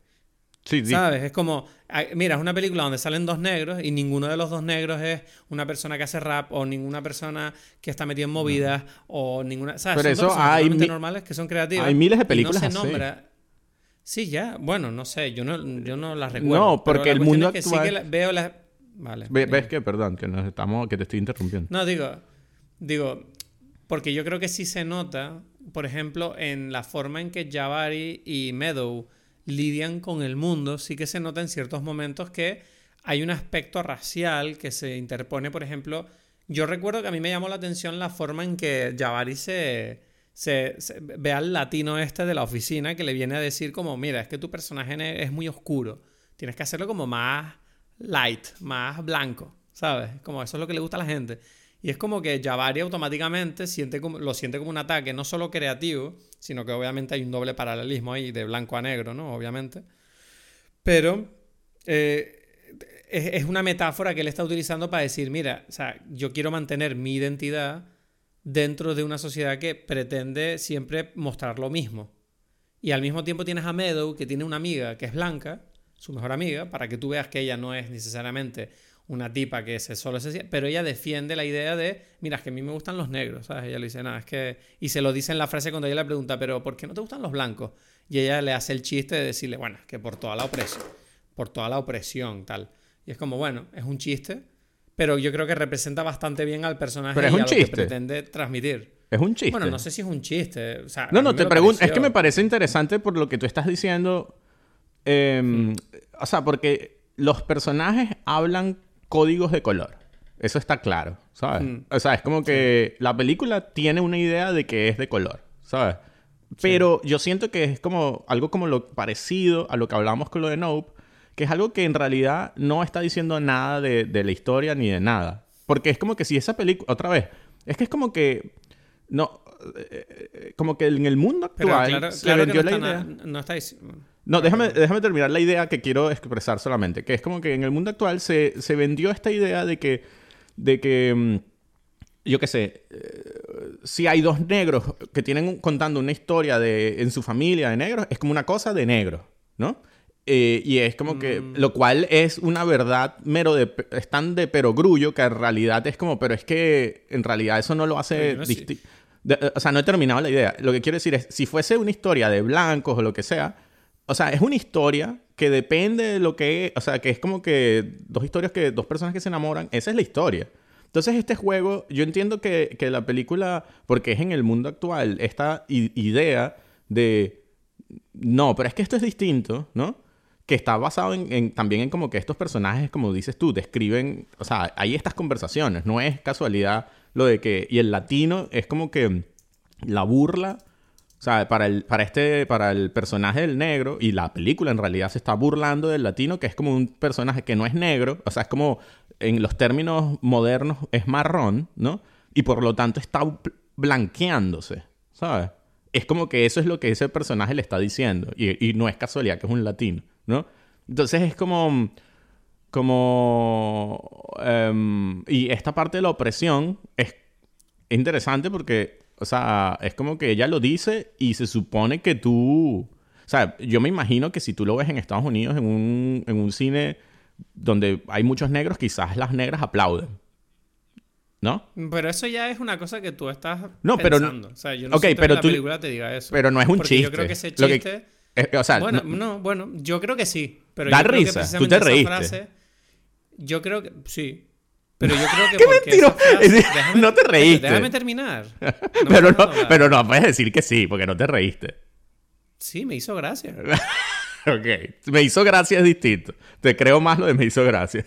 [SPEAKER 2] Sí, sí.
[SPEAKER 1] ¿Sabes? Es como, mira, es una película donde salen dos negros y ninguno de los dos negros es una persona que hace rap o ninguna persona que está metida en movidas o ninguna... ¿Sabes?
[SPEAKER 2] Pero
[SPEAKER 1] son
[SPEAKER 2] eso hay
[SPEAKER 1] normales que son creativas.
[SPEAKER 2] hay miles de
[SPEAKER 1] y
[SPEAKER 2] películas
[SPEAKER 1] no se
[SPEAKER 2] así.
[SPEAKER 1] nombra... Sí, ya. Bueno, no sé. Yo no, yo no las recuerdo.
[SPEAKER 2] No, porque el mundo
[SPEAKER 1] es que sí
[SPEAKER 2] actual-
[SPEAKER 1] que la- veo las... Vale.
[SPEAKER 2] Ve-. ¿Ves que, perdón, que nos estamos, que te estoy interrumpiendo?
[SPEAKER 1] No, digo, digo, porque yo creo que sí se nota, por ejemplo, en la forma en que Jabari y Meadow lidian con el mundo, sí que se nota en ciertos momentos que hay un aspecto racial que se interpone, por ejemplo, yo recuerdo que a mí me llamó la atención la forma en que Jabari se, ve al latino este de la oficina que le viene a decir como, mira, es que tu personaje es muy oscuro, tienes que hacerlo como más light, más blanco, ¿sabes? Como eso es lo que le gusta a la gente. Y es como que Jabari automáticamente siente como, lo siente como un ataque no solo creativo, sino que obviamente hay un doble paralelismo ahí de blanco a negro, ¿no? Obviamente. Pero eh, es, es una metáfora que él está utilizando para decir, mira, o sea, yo quiero mantener mi identidad dentro de una sociedad que pretende siempre mostrar lo mismo. Y al mismo tiempo tienes a Meadow, que tiene una amiga que es blanca, su mejor amiga, para que tú veas que ella no es necesariamente una tipa que se solo se pero ella defiende la idea de, mira, es que a mí me gustan los negros, ¿sabes? Ella le dice, nada, es que... Y se lo dice en la frase cuando ella le pregunta, pero ¿por qué no te gustan los blancos? Y ella le hace el chiste de decirle, bueno, es que por toda la opresión, por toda la opresión, tal. Y es como, bueno, es un chiste, pero yo creo que representa bastante bien al personaje
[SPEAKER 2] Pero es
[SPEAKER 1] y
[SPEAKER 2] un
[SPEAKER 1] a lo que pretende transmitir.
[SPEAKER 2] Es un chiste.
[SPEAKER 1] Bueno, no sé si es un chiste. O sea,
[SPEAKER 2] No, no, te pregunto. Es que me parece interesante por lo que tú estás diciendo. eh, O sea, porque los personajes hablan códigos de color. Eso está claro, ¿sabes?
[SPEAKER 1] Mm.
[SPEAKER 2] O sea, es como que la película tiene una idea de que es de color, ¿sabes? Pero yo siento que es como algo como lo parecido a lo que hablamos con lo de Nope, que es algo que en realidad no está diciendo nada de, de la historia ni de nada. Porque es como que si esa película, otra vez, es que es como que, no, eh, eh, como que en el mundo
[SPEAKER 1] Pero
[SPEAKER 2] actual
[SPEAKER 1] claro,
[SPEAKER 2] se
[SPEAKER 1] claro que
[SPEAKER 2] vendió
[SPEAKER 1] no
[SPEAKER 2] la
[SPEAKER 1] está,
[SPEAKER 2] idea.
[SPEAKER 1] na- no está diciendo-
[SPEAKER 2] No, déjame, déjame terminar la idea que quiero expresar solamente. Que es como que en el mundo actual se, se vendió esta idea de que, de que mm, yo qué sé, eh, si hay dos negros que tienen un- contando una historia de, en su familia de negros, es como una cosa de negros, ¿no? Eh, y es como que,
[SPEAKER 1] Mm.
[SPEAKER 2] lo cual es una verdad mero de, es tan de perogrullo que en realidad es como, pero es que en realidad eso no lo hace
[SPEAKER 1] no
[SPEAKER 2] de- eh, o sea, no he terminado la idea. Lo que quiero decir es, si fuese una historia de blancos o lo que sea, o sea, es una historia que depende de lo que... O sea, que es como que dos historias que... Dos personas que se enamoran. Esa es la historia. Entonces, este juego... Yo entiendo que, que la película... Porque es en el mundo actual. Esta idea de... No, pero es que esto es distinto, ¿no? Que está basado en, en- también en como que estos personajes, como dices tú, describen... O sea, hay estas conversaciones. No es casualidad lo de que... Y el latino es como que la burla... O sea, para el, para este, para el personaje del negro, y la película en realidad se está burlando del latino, que es como un personaje que no es negro, o sea, es como, en los términos modernos, es marrón, ¿no? Y por lo tanto está bl- blanqueándose, ¿sabes? Es como que eso es lo que ese personaje le está diciendo, y, y no es casualidad que es un latino, ¿no? Entonces es como, como, em, y esta parte de la opresión es interesante porque, o sea, es como que ella lo dice y se supone que tú... O sea, yo me imagino que si tú lo ves en Estados Unidos en un, en un cine donde hay muchos negros, quizás las negras aplauden. ¿No?
[SPEAKER 1] Pero eso ya es una cosa que tú estás
[SPEAKER 2] No, pero no-
[SPEAKER 1] pensando. O sea, yo no
[SPEAKER 2] Ok,
[SPEAKER 1] siento
[SPEAKER 2] pero
[SPEAKER 1] la
[SPEAKER 2] tú-
[SPEAKER 1] película te diga eso.
[SPEAKER 2] Pero no es un
[SPEAKER 1] Porque
[SPEAKER 2] chiste.
[SPEAKER 1] yo creo que ese
[SPEAKER 2] que-
[SPEAKER 1] chiste...
[SPEAKER 2] eh, o sea,
[SPEAKER 1] bueno,
[SPEAKER 2] no-
[SPEAKER 1] no, bueno, yo creo que sí. Pero
[SPEAKER 2] Da
[SPEAKER 1] yo creo que
[SPEAKER 2] risa, tú te reíste.
[SPEAKER 1] frase- yo creo que... Sí. Pero yo creo que
[SPEAKER 2] ¡Qué
[SPEAKER 1] déjame-
[SPEAKER 2] no te reíste.
[SPEAKER 1] Déjame terminar. No
[SPEAKER 2] pero, no, pero no puedes decir que sí, porque no te reíste.
[SPEAKER 1] Sí, me hizo gracia.
[SPEAKER 2] ok. Me hizo gracia es distinto. Te creo más lo de me hizo gracia.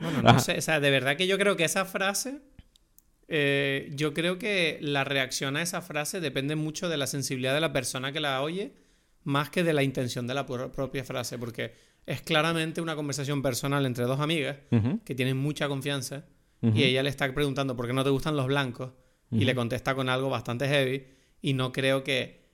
[SPEAKER 1] Bueno, no sé, o sea, de verdad que yo creo que esa frase, eh, yo creo que la reacción a esa frase depende mucho de la sensibilidad de la persona que la oye, más que de la intención de la pro- propia frase, porque es claramente una conversación personal entre dos amigas que tienen mucha confianza y ella le está preguntando por qué no te gustan los blancos y le contesta con algo bastante heavy y no creo que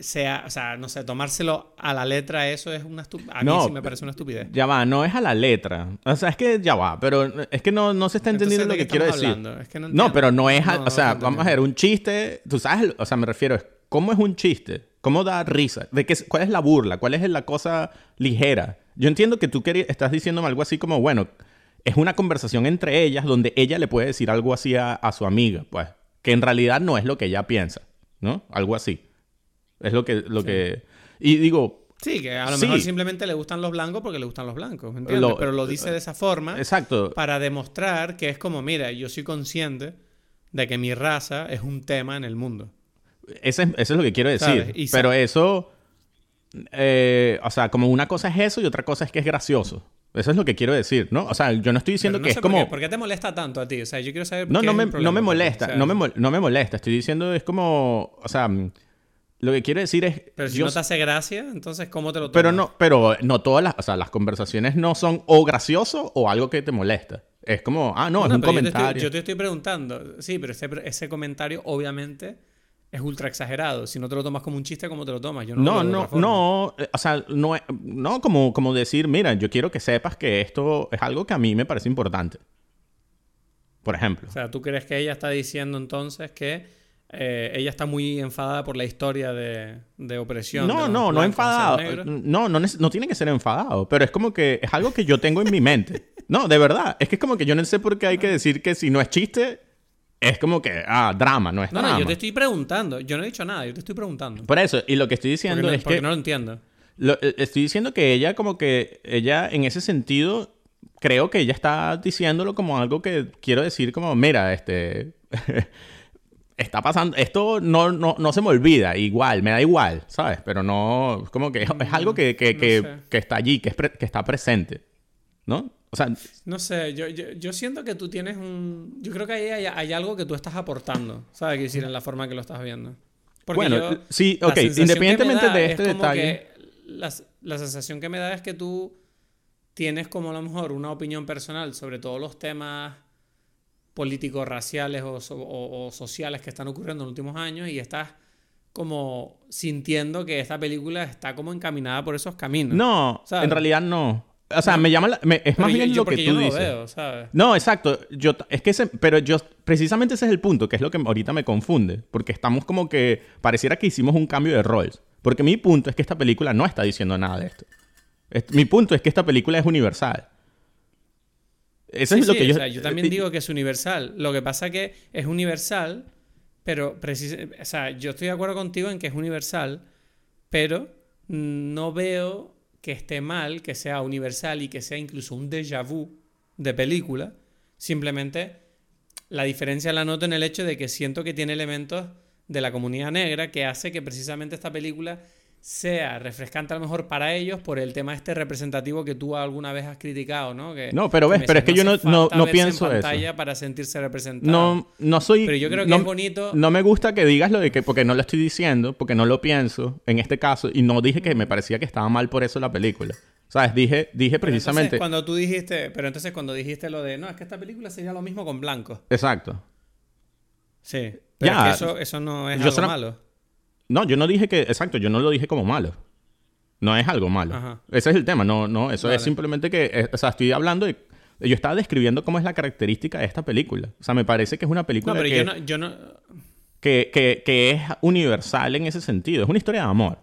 [SPEAKER 1] sea, o sea, no sé, tomárselo a la letra eso es una estupidez. A mí
[SPEAKER 2] No,
[SPEAKER 1] sí me parece una estupidez.
[SPEAKER 2] Ya va, no es a la letra. O sea, es que ya va, pero es que no, no se está entendiendo
[SPEAKER 1] Entonces, ¿de
[SPEAKER 2] lo que quiero decir.
[SPEAKER 1] hablando? Es que no
[SPEAKER 2] pero no es, a-
[SPEAKER 1] No,
[SPEAKER 2] o sea, vamos a ver, un chiste, tú sabes, o sea, me refiero, cómo es un chiste, cómo da risa, de qué, cuál es la burla, cuál es la cosa ligera. Yo entiendo que tú estás diciéndome algo así como, bueno, es una conversación entre ellas donde ella le puede decir algo así a, a su amiga, pues, que en realidad no es lo que ella piensa, ¿no? Algo así. Es lo que, lo que, y digo,
[SPEAKER 1] Sí, que a lo
[SPEAKER 2] Sí.
[SPEAKER 1] mejor simplemente le gustan los blancos porque le gustan los blancos, ¿me entiendes?
[SPEAKER 2] Lo-
[SPEAKER 1] Pero lo dice de esa forma
[SPEAKER 2] exacto,
[SPEAKER 1] para demostrar que es como, mira, yo soy consciente de que mi raza es un tema en el mundo.
[SPEAKER 2] Ese es- eso es lo que quiero decir.
[SPEAKER 1] Y
[SPEAKER 2] Pero eso, eh, o sea, como una cosa es eso y otra cosa es que es gracioso. Eso es lo que quiero decir, ¿no? O sea, yo no estoy diciendo
[SPEAKER 1] no
[SPEAKER 2] que
[SPEAKER 1] sé
[SPEAKER 2] es
[SPEAKER 1] por
[SPEAKER 2] como...
[SPEAKER 1] qué, ¿Por qué te molesta tanto a ti? O sea, yo quiero saber
[SPEAKER 2] No,
[SPEAKER 1] qué
[SPEAKER 2] no me, no me molesta,
[SPEAKER 1] O sea,
[SPEAKER 2] no, me, no me molesta. Estoy diciendo es como, o sea, lo que quiero decir es...
[SPEAKER 1] Pero si
[SPEAKER 2] yo
[SPEAKER 1] no te hace gracia, entonces ¿cómo te lo tomas?
[SPEAKER 2] Pero no, pero no todas las, o sea, las conversaciones no son o gracioso o algo que te molesta. Es como, ah, no,
[SPEAKER 1] Bueno,
[SPEAKER 2] es un
[SPEAKER 1] pero yo te estoy-
[SPEAKER 2] comentario.
[SPEAKER 1] Yo te, estoy preguntando, sí, pero ese, ese comentario obviamente es ultra exagerado. Si no te lo tomas como un chiste, ¿cómo te lo tomas? Yo no,
[SPEAKER 2] No,
[SPEAKER 1] de
[SPEAKER 2] no, eh, o sea, no, es- no como, como decir, mira, yo quiero que sepas que esto es algo que a mí me parece importante. Por ejemplo.
[SPEAKER 1] O sea, ¿tú crees que ella está diciendo entonces que eh, ella está muy enfadada por la historia de, de opresión? de
[SPEAKER 2] No,
[SPEAKER 1] los
[SPEAKER 2] no, no enfadado. No, no, no tiene que ser enfadado, pero es como que es algo que yo tengo en mi mente. No, de verdad. Es que es como que yo no sé por qué hay que decir que si no es chiste, es como que, ah, drama, no es
[SPEAKER 1] No,
[SPEAKER 2] drama.
[SPEAKER 1] no, yo te estoy preguntando. Yo no he dicho nada, yo te estoy preguntando.
[SPEAKER 2] Por eso, y lo que estoy
[SPEAKER 1] Porque,
[SPEAKER 2] diciendo
[SPEAKER 1] no,
[SPEAKER 2] es
[SPEAKER 1] porque
[SPEAKER 2] que...
[SPEAKER 1] no lo entiendo.
[SPEAKER 2] Lo- eh, estoy diciendo que ella como que, ella en ese sentido, creo que ella está diciéndolo como algo que quiero decir como, mira, este, está pasando, esto no, no, no se me olvida, igual, me da igual, ¿sabes? Pero no, es como que es, es algo que, que,
[SPEAKER 1] No
[SPEAKER 2] que,
[SPEAKER 1] sé.
[SPEAKER 2] que está allí, que, es pre- que está presente, ¿no? O sea,
[SPEAKER 1] No sé, yo, yo, yo siento que tú tienes un... Yo creo que ahí hay, hay algo que tú estás aportando, ¿sabes? Quiero decir, en la forma que lo estás viendo. Porque
[SPEAKER 2] Bueno,
[SPEAKER 1] yo-
[SPEAKER 2] sí, ok,
[SPEAKER 1] que
[SPEAKER 2] independientemente de
[SPEAKER 1] es
[SPEAKER 2] este
[SPEAKER 1] como
[SPEAKER 2] detalle.
[SPEAKER 1] que La, la sensación que me da es que tú tienes como a lo mejor una opinión personal sobre todos los temas políticos, raciales o, so- o- o sociales que están ocurriendo en los últimos años y estás como sintiendo que esta película está como encaminada por esos caminos.
[SPEAKER 2] no,
[SPEAKER 1] ¿sabes?
[SPEAKER 2] en realidad no. O sea, me llama la- me- es más
[SPEAKER 1] yo-
[SPEAKER 2] bien
[SPEAKER 1] yo-
[SPEAKER 2] lo que
[SPEAKER 1] yo
[SPEAKER 2] tú
[SPEAKER 1] no
[SPEAKER 2] dices.
[SPEAKER 1] lo veo, ¿sabes?
[SPEAKER 2] No, exacto. Yo, es que ese, pero yo, precisamente ese es el punto, que es lo que ahorita me confunde. Porque estamos como que, pareciera que hicimos un cambio de roles. Porque mi punto es que esta película no está diciendo nada de esto. Es- mi punto es que esta película es universal. Eso
[SPEAKER 1] Sí,
[SPEAKER 2] es lo
[SPEAKER 1] sí,
[SPEAKER 2] que yo...
[SPEAKER 1] o sea, yo también digo que es universal. Lo que pasa que es universal, pero precis- o sea, yo estoy de acuerdo contigo en que es universal, pero no veo que esté mal que sea universal y que sea incluso un déjà vu de película. Simplemente la diferencia la noto en el hecho de que siento que tiene elementos de la comunidad negra que hace que precisamente esta película sea refrescante a lo mejor para ellos por el tema este representativo que tú alguna vez has criticado, ¿no? Que,
[SPEAKER 2] No, pero ves, pero es que yo no- no- no pienso
[SPEAKER 1] en
[SPEAKER 2] eso.
[SPEAKER 1] para sentirse representado.
[SPEAKER 2] No, no soy...
[SPEAKER 1] Pero yo creo que
[SPEAKER 2] no-
[SPEAKER 1] es bonito.
[SPEAKER 2] No me gusta que digas lo de que, porque no lo estoy diciendo, porque no lo pienso en este caso, y no dije que me parecía que estaba mal por eso la película. ¿Sabes? Dije, dije precisamente...
[SPEAKER 1] Entonces, cuando tú dijiste, pero entonces cuando dijiste lo de, no, es que esta película sería lo mismo con blanco.
[SPEAKER 2] Exacto.
[SPEAKER 1] Sí. Pero
[SPEAKER 2] Ya,
[SPEAKER 1] es que eso, eso no es algo malo.
[SPEAKER 2] No, yo no dije que, exacto, yo no lo dije como malo. No es algo malo.
[SPEAKER 1] Ajá.
[SPEAKER 2] Ese es el tema, no, no, eso
[SPEAKER 1] Vale.
[SPEAKER 2] es simplemente que, eh, o sea, estoy hablando de, yo estaba describiendo cómo es la característica de esta película. O sea, me parece que es una
[SPEAKER 1] No,
[SPEAKER 2] película
[SPEAKER 1] pero
[SPEAKER 2] que,
[SPEAKER 1] yo no, yo no.
[SPEAKER 2] que, que- que es universal en ese sentido. Es una historia de amor.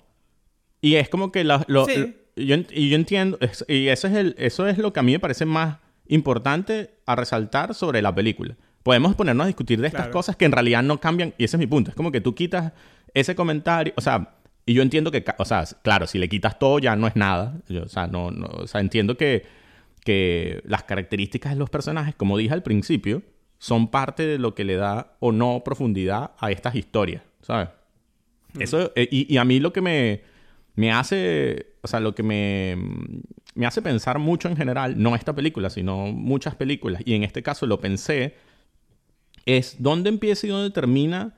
[SPEAKER 2] Y es como que la- lo,
[SPEAKER 1] Sí.
[SPEAKER 2] lo- yo, y yo entiendo, y eso es, el, eso es lo que a mí me parece más importante a resaltar sobre la película. Podemos ponernos a discutir de estas
[SPEAKER 1] Claro.
[SPEAKER 2] cosas que en realidad no cambian, y ese es mi punto. Es como que tú quitas ese comentario, o sea, y yo entiendo que, o sea, claro, si le quitas todo ya no es nada. Yo, o sea, no, no, o sea, entiendo que, que las características de los personajes, como dije al principio, son parte de lo que le da o no profundidad a estas historias, ¿sabes? Eso, eh, y, y a mí lo que me, me hace, o sea, lo que me, me hace pensar mucho en general, no esta película, sino muchas películas, y en este caso lo pensé, es dónde empieza y dónde termina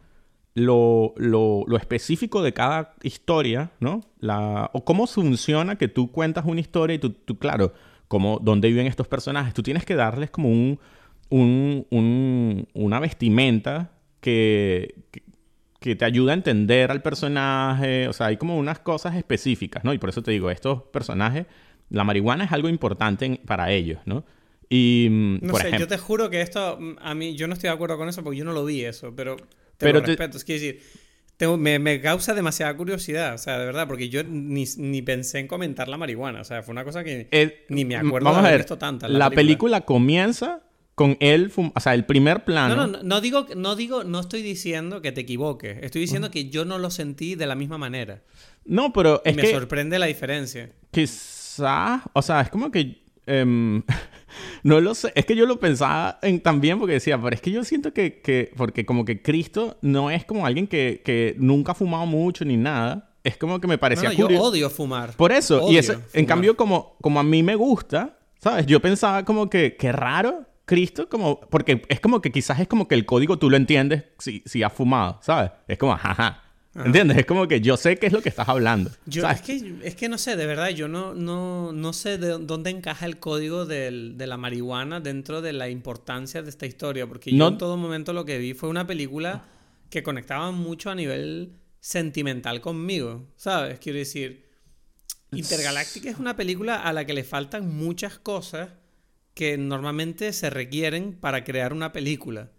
[SPEAKER 2] lo, lo- lo específico de cada historia, ¿no? La, o cómo funciona que tú cuentas una historia y tú, tú, claro, cómo, dónde viven estos personajes. Tú tienes que darles como un, un- un- una vestimenta que, que, que te ayuda a entender al personaje. O sea, hay como unas cosas específicas, ¿no? Y por eso te digo, estos personajes, la marihuana es algo importante en- para ellos, ¿no? Y, mm,
[SPEAKER 1] No
[SPEAKER 2] por
[SPEAKER 1] sé,
[SPEAKER 2] ejemplo,
[SPEAKER 1] yo te juro que esto, mm, a mí, yo no estoy de acuerdo con eso porque yo no lo vi eso, pero te
[SPEAKER 2] Pero
[SPEAKER 1] lo
[SPEAKER 2] te-
[SPEAKER 1] respeto. Es que decir, tengo- me, me causa demasiada curiosidad, o sea, de verdad, porque yo ni, ni pensé en comentar la marihuana, o sea, fue una cosa que
[SPEAKER 2] Eh,
[SPEAKER 1] ni me acuerdo
[SPEAKER 2] Vamos
[SPEAKER 1] de
[SPEAKER 2] a
[SPEAKER 1] haber
[SPEAKER 2] ver.
[SPEAKER 1] visto tanta.
[SPEAKER 2] La, película. comienza con él, fum- o sea, el primer plano.
[SPEAKER 1] No, no, no, no digo, no digo, no estoy diciendo que te equivoques, estoy diciendo que yo no lo sentí de la misma manera.
[SPEAKER 2] No, pero es
[SPEAKER 1] me
[SPEAKER 2] que
[SPEAKER 1] sorprende la diferencia.
[SPEAKER 2] quizás, o sea, es como que em, no lo sé, es que yo lo pensaba en, también porque decía, pero es que yo siento que, que porque como que Cristo no es como alguien que, que nunca ha fumado mucho ni nada, es como que me parecía
[SPEAKER 1] no, yo
[SPEAKER 2] curioso.
[SPEAKER 1] odio fumar.
[SPEAKER 2] Por eso, y eso, en cambio, como, como a mí me gusta, ¿sabes? Yo pensaba como que, qué raro, Cristo, como, porque es como que quizás es como que el código tú lo entiendes si, si has fumado, ¿sabes? Es como, jaja. ¿Entiendes? Es como que yo sé qué es lo que estás hablando.
[SPEAKER 1] Yo,
[SPEAKER 2] ¿sabes?
[SPEAKER 1] es, que, es que no sé, de verdad, yo no, no, no sé de dónde encaja el código del- de la marihuana dentro de la importancia de esta historia, porque yo
[SPEAKER 2] No-
[SPEAKER 1] en todo momento lo que vi fue una película que conectaba mucho a nivel sentimental conmigo, ¿sabes? Quiero decir, Intergaláctica es una película a la que le faltan muchas cosas que normalmente se requieren para crear una película.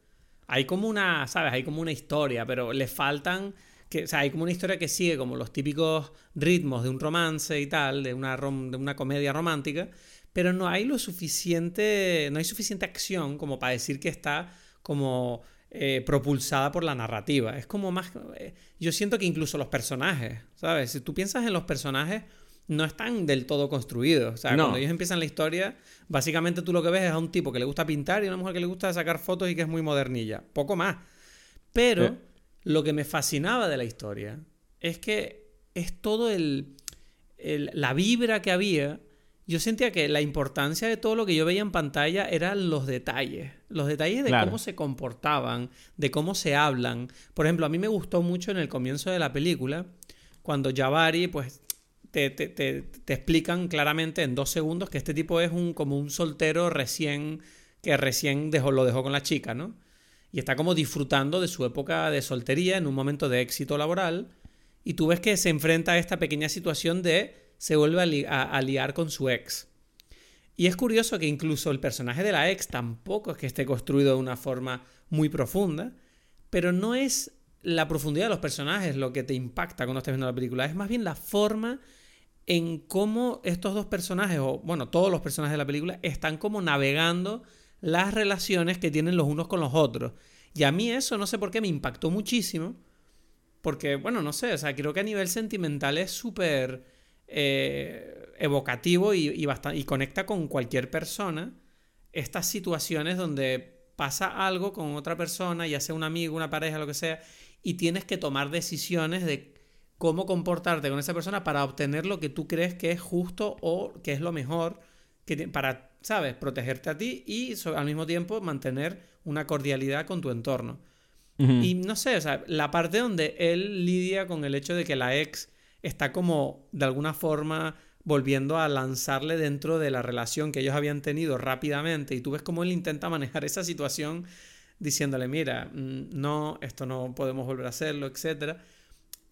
[SPEAKER 1] Hay como una, ¿sabes? Hay como una historia, pero le faltan que, o sea, hay como una historia que sigue como los típicos ritmos de un romance y tal, de una, rom- de una comedia romántica, pero no hay lo suficiente, no hay suficiente acción como para decir que está como eh, propulsada por la narrativa. Es como más, eh, yo siento que incluso los personajes, ¿sabes? Si tú piensas en los personajes, no están del todo construidos. O sea,
[SPEAKER 2] No.
[SPEAKER 1] cuando ellos empiezan la historia, básicamente tú lo que ves es a un tipo que le gusta pintar y a una mujer que le gusta sacar fotos y que es muy modernilla. Poco más. Pero
[SPEAKER 2] Eh.
[SPEAKER 1] Lo que me fascinaba de la historia es que es todo el, la vibra que había. Yo sentía que la importancia de todo lo que yo veía en pantalla eran los detalles. Los detalles de cómo se comportaban, de cómo se hablan. Por ejemplo, a mí me gustó mucho en el comienzo de la película, cuando Jabari, pues, te, te, te, te, explican claramente en dos segundos que este tipo es un, como un soltero recién, que recién dejó, lo dejó con la chica, ¿no? Y está como disfrutando de su época de soltería en un momento de éxito laboral. Y tú ves que se enfrenta a esta pequeña situación de se vuelve a, liar con su ex. Y es curioso que incluso el personaje de la ex tampoco es que esté construido de una forma muy profunda, pero no es la profundidad de los personajes lo que te impacta cuando estás viendo la película, es más bien la forma en cómo estos dos personajes, o bueno, todos los personajes de la película, están como navegando las relaciones que tienen los unos con los otros. Y a mí eso, no sé por qué, me impactó muchísimo. Porque, bueno, no sé, o sea, creo que a nivel sentimental es súper eh, evocativo y, y, y conecta con cualquier persona estas situaciones donde pasa algo con otra persona, ya sea un amigo, una pareja, lo que sea, y tienes que tomar decisiones de cómo comportarte con esa persona para obtener lo que tú crees que es justo o que es lo mejor que para, ¿sabes?, protegerte a ti y al mismo tiempo mantener una cordialidad con tu entorno. Y no sé, o sea, la parte donde él lidia con el hecho de que la ex está como de alguna forma volviendo a lanzarle dentro de la relación que ellos habían tenido rápidamente y tú ves cómo él intenta manejar esa situación diciéndole, mira, mm, no, esto no podemos volver a hacerlo, etc.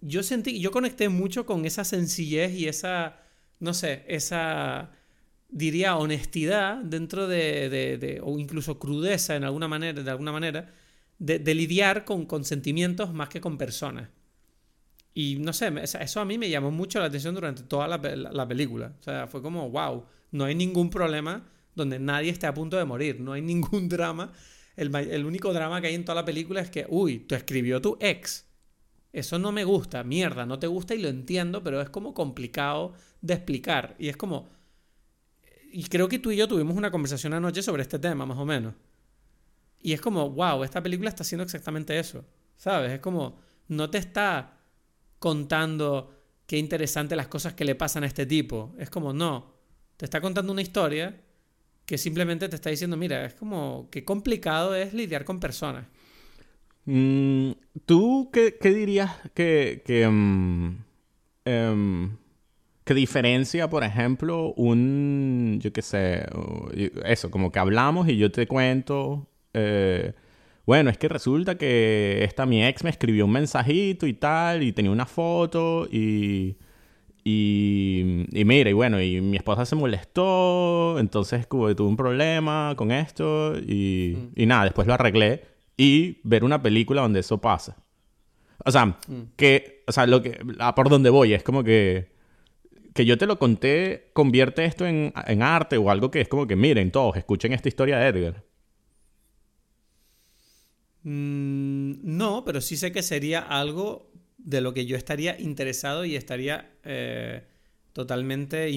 [SPEAKER 1] Yo sentí, yo conecté mucho con esa sencillez y esa, no sé, esa, diría, honestidad dentro de, de, o incluso crudeza en alguna manera, de alguna manera, de, lidiar con, con, sentimientos más que con personas. Y no sé, eso a mí me llamó mucho la atención durante toda la, la película. O sea, fue como, wow, no hay ningún problema donde nadie esté a punto de morir, no hay ningún drama el, único drama que hay en toda la película es que, uy, tú escribió tu ex. Eso no me gusta, mierda, no te gusta y lo entiendo, pero es como complicado de explicar. Y es como... Y creo que tú y yo tuvimos una conversación anoche sobre este tema, más o menos. Y es como, wow, esta película está haciendo exactamente eso. ¿Sabes? Es como, no te está contando qué interesante las cosas que le pasan a este tipo. Es como, no, te está contando una historia que simplemente te está diciendo, mira, es como que complicado es lidiar con personas.
[SPEAKER 2] Mm, ¿Tú qué, dirías que, que, mm, em, diferencia, por ejemplo, un, yo qué sé, eso, como que hablamos y yo te cuento, eh, bueno, es que resulta que esta mi ex me escribió un mensajito y tal, y tenía una foto y y, y, mira, y bueno, y mi esposa se molestó, entonces tuve un problema con esto y, mm. y, nada, después lo arreglé y ver una película donde eso pasa. O sea, mm. que, o sea, lo que, por donde voy es como que, que yo te lo conté, convierte esto en, en arte o algo que es como que, miren, todos, escuchen esta historia de Edgar.
[SPEAKER 1] Mm, no, pero sí sé que sería algo de lo que yo estaría interesado y estaría eh, totalmente,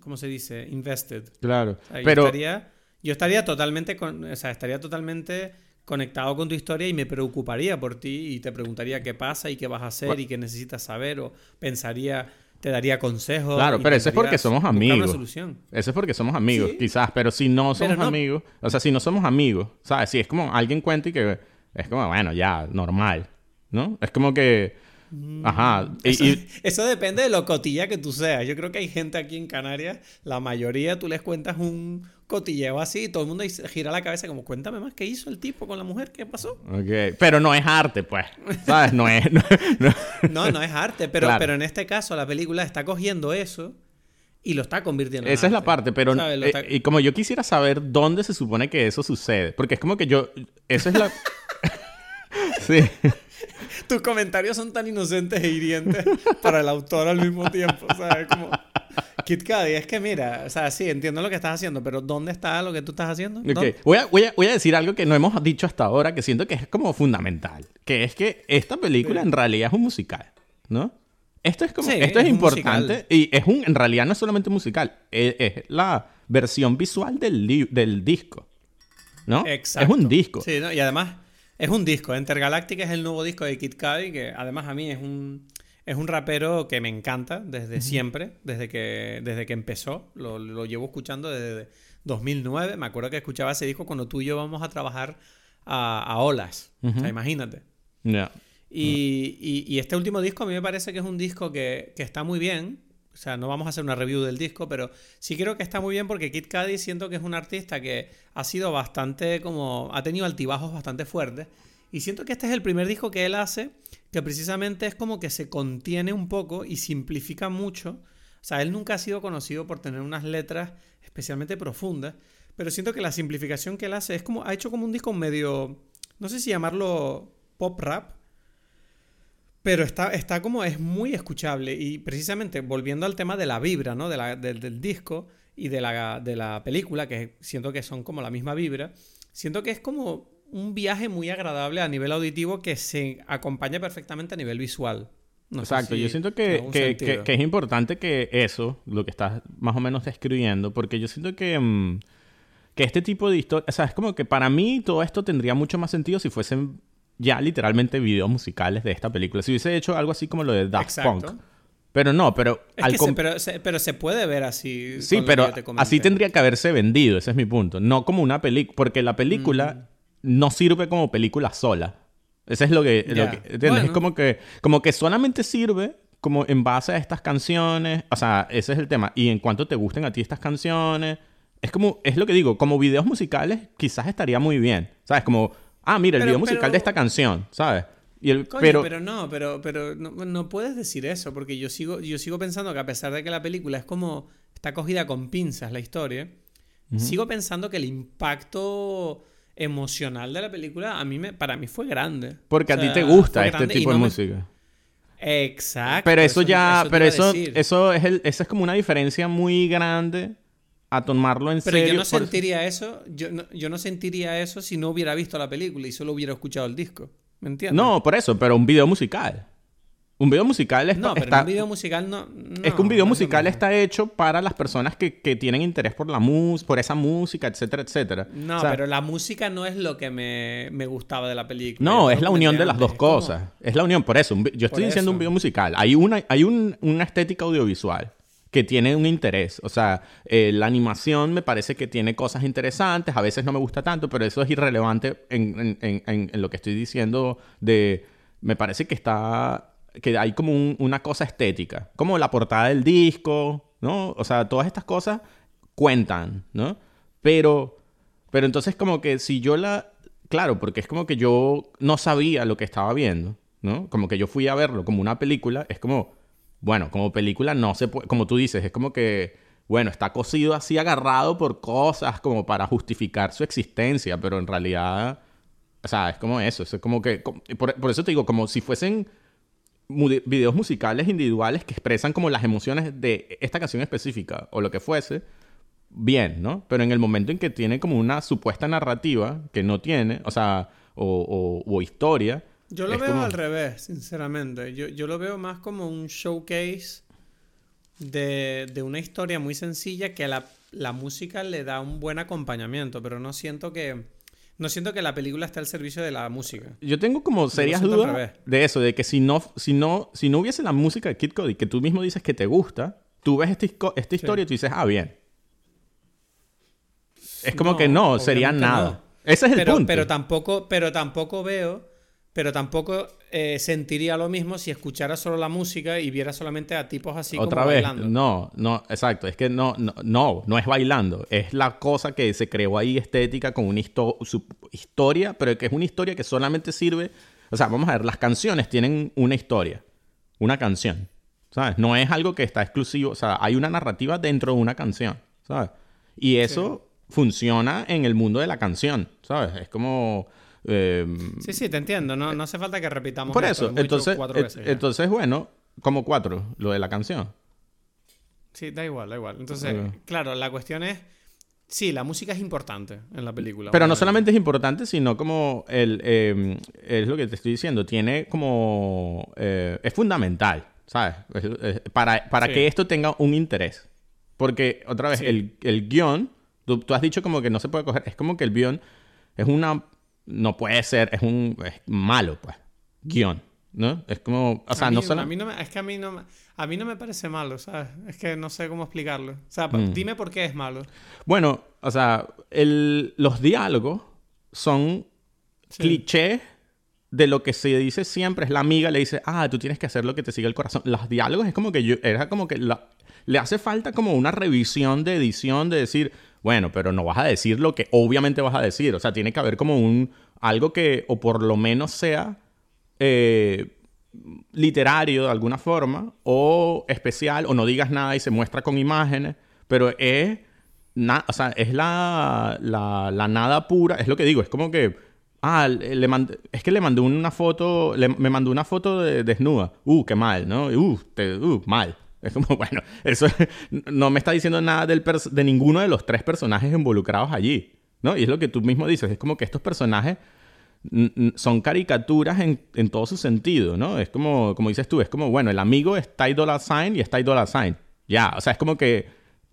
[SPEAKER 1] ¿cómo se dice? Invested.
[SPEAKER 2] Claro.
[SPEAKER 1] pero... Yo estaría, yo estaría totalmente, con, o sea, estaría totalmente conectado con tu historia y me preocuparía por ti y te preguntaría qué pasa y qué vas a hacer y qué necesitas saber o pensaría te daría consejos.
[SPEAKER 2] Claro, pero eso es porque somos amigos. Eso es porque somos amigos, quizás. Pero si no somos amigos, o sea, si no somos amigos, ¿sabes? Si es como alguien cuenta y que es como, bueno, ya, normal, ¿no? Es como que Ajá.
[SPEAKER 1] Eso, depende de lo cotilla que tú seas. Yo creo que hay gente aquí en Canarias, la mayoría tú les cuentas un cotilleo así y todo el mundo gira la cabeza como, cuéntame más, ¿qué hizo el tipo con la mujer? ¿Qué pasó?
[SPEAKER 2] Ok, pero no es arte, pues. ¿Sabes? No es...
[SPEAKER 1] No, no, es arte, pero, pero en este caso la película está cogiendo eso y lo está convirtiendo
[SPEAKER 2] en Esa es la parte, pero... Eh, y como yo quisiera saber dónde se supone que eso sucede, porque es como que yo... Eso es la... sí.
[SPEAKER 1] Tus comentarios son tan inocentes e hirientes para el autor al mismo tiempo, ¿sabes? Como... Kit Cudi, es que mira, o sea, sí, entiendo lo que estás haciendo, pero ¿dónde está lo que tú estás haciendo?
[SPEAKER 2] Voy, a, voy, a, voy, a, decir algo que no hemos dicho hasta ahora, que siento que es como fundamental, que es que esta película en realidad es un musical, ¿no? Esto es como, esto es, importante y es un, en realidad no es solamente musical, es, la versión visual del, del disco, ¿no? Exacto. Es un disco.
[SPEAKER 1] Sí, ¿no? y además Es un disco. Intergaláctica es el nuevo disco de Kid Cudi, que además a mí es un, es un rapero que me encanta desde siempre, desde que, desde que empezó. Lo, lo, llevo escuchando desde 2009. Me acuerdo que escuchaba ese disco cuando tú y yo vamos a trabajar a, olas. O sea, imagínate. Y, y, este último disco a mí me parece que es un disco que, que está muy bien. O sea, no vamos a hacer una review del disco, pero sí creo que está muy bien porque Kid Cudi siento que es un artista que ha sido bastante como... ha tenido altibajos bastante fuertes. Y siento que este es el primer disco que él hace que precisamente es como que se contiene un poco y simplifica mucho. O sea, él nunca ha sido conocido por tener unas letras especialmente profundas, pero siento que la simplificación que él hace es como... ha hecho como un disco medio... no sé si llamarlo pop rap, pero está, está como, es muy escuchable. Y precisamente volviendo al tema de la vibra, ¿no? De la, del disco y de la, de la película, que siento que son como la misma vibra, siento que es como un viaje muy agradable a nivel auditivo que se acompaña perfectamente a nivel visual.
[SPEAKER 2] Exacto, yo siento que, que, que, es importante que eso, lo que estás más o menos describiendo, porque yo siento que, mm, que este tipo de historia, o sea, es como que para mí todo esto tendría mucho más sentido si fuesen ya literalmente videos musicales de esta película. Si hubiese hecho algo así como lo de Daft Punk. Pero no, pero...
[SPEAKER 1] se, pero, se, puede ver así.
[SPEAKER 2] Sí, pero así tendría que haberse vendido, ese es mi punto. No como una película, porque la película mm. no sirve como película sola. Ese es lo que... Es como que, como que solamente sirve como en base a estas canciones. O sea, ese es el tema. Y en cuanto te gusten a ti estas canciones... Es como... Es lo que digo. Como videos musicales quizás estaría muy bien. ¿Sabes? Como ah, mira, el video musical de esta canción, ¿sabes?
[SPEAKER 1] Y el, pero... pero no, pero, pero no, puedes decir eso, porque yo sigo, yo sigo pensando que a pesar de que la película es como, está cogida con pinzas la historia, sigo pensando que el impacto emocional de la película a mí me, para mí fue grande.
[SPEAKER 2] Porque a ti te gusta este tipo de música.
[SPEAKER 1] Exacto.
[SPEAKER 2] Pero eso, ya, pero eso, eso es el, esa es como una diferencia muy grande a tomarlo en serio.
[SPEAKER 1] Pero yo no sentiría eso, yo no, yo no sentiría eso si no hubiera visto la película y solo hubiera escuchado el disco. ¿Me entiendes?
[SPEAKER 2] No, por eso, pero un video musical. Un video musical
[SPEAKER 1] es No, pero un video musical no,
[SPEAKER 2] Es que un video musical está hecho para las personas que, tienen interés por la música, por esa música, etcétera, etcétera.
[SPEAKER 1] No, pero la música no es lo que me, gustaba de la película.
[SPEAKER 2] No, es la unión de las dos cosas. Es la unión, por eso. Yo estoy diciendo un video musical. Hay una, hay una estética audiovisual que tiene un interés. O sea, eh, la animación me parece que tiene cosas interesantes, a veces no me gusta tanto, pero eso es irrelevante en, lo que estoy diciendo de... Me parece que está... que hay como una cosa estética, como la portada del disco, ¿no? O sea, todas estas cosas cuentan, ¿no? Pero... Pero entonces como que si yo la... Claro, porque es como que yo no sabía lo que estaba viendo, ¿no? Como que yo fui a verlo como una película, es como bueno, como película no se puede, como tú dices, es como que, bueno, está cosido así agarrado por cosas como para justificar su existencia, pero en realidad, o sea, es como eso, es como que, por, eso te digo, como si fuesen videos musicales individuales que expresan como las emociones de esta canción específica o lo que fuese, bien, ¿no? Pero en el momento en que tiene como una supuesta narrativa que no tiene, o sea, o historia,
[SPEAKER 1] yo lo veo al revés, sinceramente. Yo, lo veo más como un showcase de, una historia muy sencilla que la, la, música le da un buen acompañamiento, pero no siento que... No siento que la película esté al servicio de la música.
[SPEAKER 2] Yo tengo como serias dudas de eso, de que si no, si no, si no hubiese la música de Kid Cody, que tú mismo dices que te gusta, tú ves esta, esta historia y tú dices, ah, bien. Es como que no, sería nada. Ese es el punto.
[SPEAKER 1] Pero tampoco, pero tampoco veo pero tampoco eh, sentiría lo mismo si escuchara solo la música y viera solamente a tipos así
[SPEAKER 2] Otra vez, No, no, exacto. Es que no, no, no, no es bailando. Es la cosa que se creó ahí estética con una historia, pero que es una historia que solamente sirve. O sea, vamos a ver, las canciones tienen una historia, una canción. ¿Sabes? No es algo que está exclusivo. O sea, hay una narrativa dentro de una canción. ¿Sabes? Y eso funciona en el mundo de la canción. ¿Sabes? Es como
[SPEAKER 1] Em, sí, sí, te entiendo. No, no hace falta que repitamos.
[SPEAKER 2] Por eso, entonces, entonces, bueno, como cuatro, lo de la canción.
[SPEAKER 1] Sí, da igual, da igual. Entonces, claro, la cuestión es. Sí, la música es importante en la película.
[SPEAKER 2] Pero no solamente es importante, sino como el, em, es lo que te estoy diciendo, tiene como... Eh, es fundamental, ¿sabes? para para que esto tenga un interés. Porque, otra vez, el, el, guion, tú, tú, has dicho como que no se puede coger, es como que el guion es una no puede ser, es un es malo, pues, guion, ¿no? Es como, o sea,
[SPEAKER 1] mí-
[SPEAKER 2] no solo...
[SPEAKER 1] a mí no me- es que a mí no me, a mí no me parece malo, ¿sabes? Es que no sé cómo explicarlo. O sea,
[SPEAKER 2] Mm.
[SPEAKER 1] dime por qué es malo.
[SPEAKER 2] Bueno, o sea, el- los diálogos son
[SPEAKER 1] Sí.
[SPEAKER 2] clichés de lo que se dice siempre. Es la amiga le dice, ah, tú tienes que hacer lo que te siga el corazón. Los diálogos es como que yo, era como que la- le hace falta como una revisión de edición de decir, bueno, pero no vas a decir lo que obviamente vas a decir. O sea, tiene que haber como un, algo que, o por lo menos sea eh, literario de alguna forma, o especial, o no digas nada y se muestra con imágenes, pero es, o sea, es la, la, nada pura, es lo que digo, es como que, ah, le le mandé- es que le mandé una foto, le- me mandó una foto de, desnuda, uh, qué mal, ¿no? Uh, te- uh, mal. Es como, bueno, eso no me está diciendo nada de ninguno de los tres personajes involucrados allí, ¿no? Y es lo que tú mismo dices, es como que estos personajes son caricaturas en, en todo su sentido, ¿no? Es como, como dices tú, es como, bueno, el amigo es Ty Dolla Sign y es Ty Dolla Sign. Ya, o sea, es como que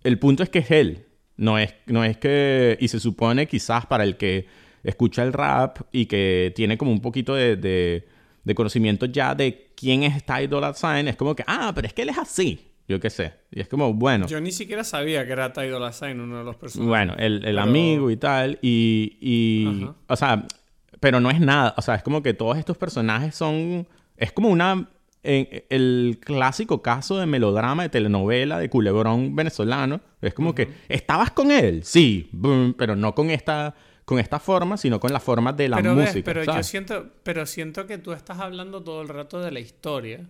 [SPEAKER 2] el punto es que es él, no es, no es que, y se supone quizás para el que escucha el rap y que tiene como un poquito de, de conocimiento ya de quién es Ty Dolla Sign, es como que, ah, pero es que él es así, yo qué sé. Y es como, bueno.
[SPEAKER 1] Yo ni siquiera sabía que era Ty Dolla Sign uno de los personajes.
[SPEAKER 2] Bueno, el, el
[SPEAKER 1] Pero-
[SPEAKER 2] amigo y tal. Y, y
[SPEAKER 1] Ajá.
[SPEAKER 2] o sea, pero no es nada. O sea, es como que todos estos personajes son. Es como una. en- el clásico caso de melodrama de telenovela de culebrón venezolano. Es como que. ¿Estabas con él? Sí. boom, pero no con esta. Con esta forma, sino con la forma de la
[SPEAKER 1] pero ves,
[SPEAKER 2] música.
[SPEAKER 1] pero yo siento, pero siento que tú estás hablando todo el rato de la historia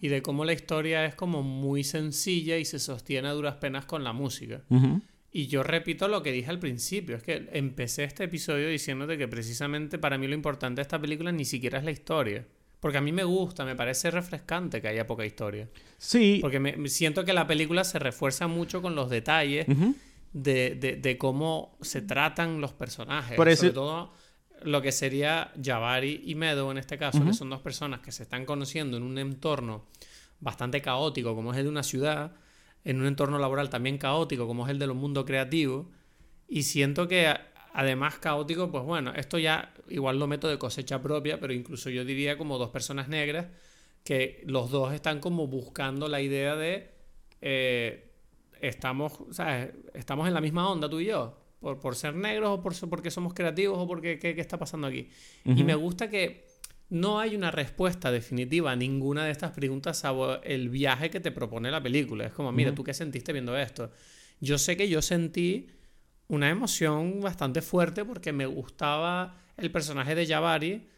[SPEAKER 1] y de cómo la historia es como muy sencilla y se sostiene a duras penas con la música.
[SPEAKER 2] ujú.
[SPEAKER 1] Y yo repito lo que dije al principio, es que empecé este episodio diciéndote que precisamente para mí lo importante de esta película ni siquiera es la historia. Porque a mí me gusta, me parece refrescante que haya poca historia.
[SPEAKER 2] Sí.
[SPEAKER 1] Porque me, siento que la película se refuerza mucho con los detalles
[SPEAKER 2] ujú.
[SPEAKER 1] De, de- de cómo se tratan los personajes.
[SPEAKER 2] Por eso-
[SPEAKER 1] Sobre todo lo que sería Jabari y Meadow en este caso, que son dos personas que se están conociendo en un entorno bastante caótico, como es el de una ciudad, en un entorno laboral también caótico, como es el de los mundos creativos. Y siento que además caótico, pues bueno, esto ya igual lo meto de cosecha propia, pero incluso yo diría como dos personas negras que los dos están como buscando la idea de eh, estamos, ¿sabes? estamos en la misma onda tú y yo, por, por ser negros o por, porque somos creativos o porque qué, qué está pasando aquí. Y me gusta que no hay una respuesta definitiva a ninguna de estas preguntas salvo el viaje que te propone la película. Es como, mira, ¿tú qué sentiste viendo esto? Yo sé que yo sentí una emoción bastante fuerte porque me gustaba el personaje de Jabari,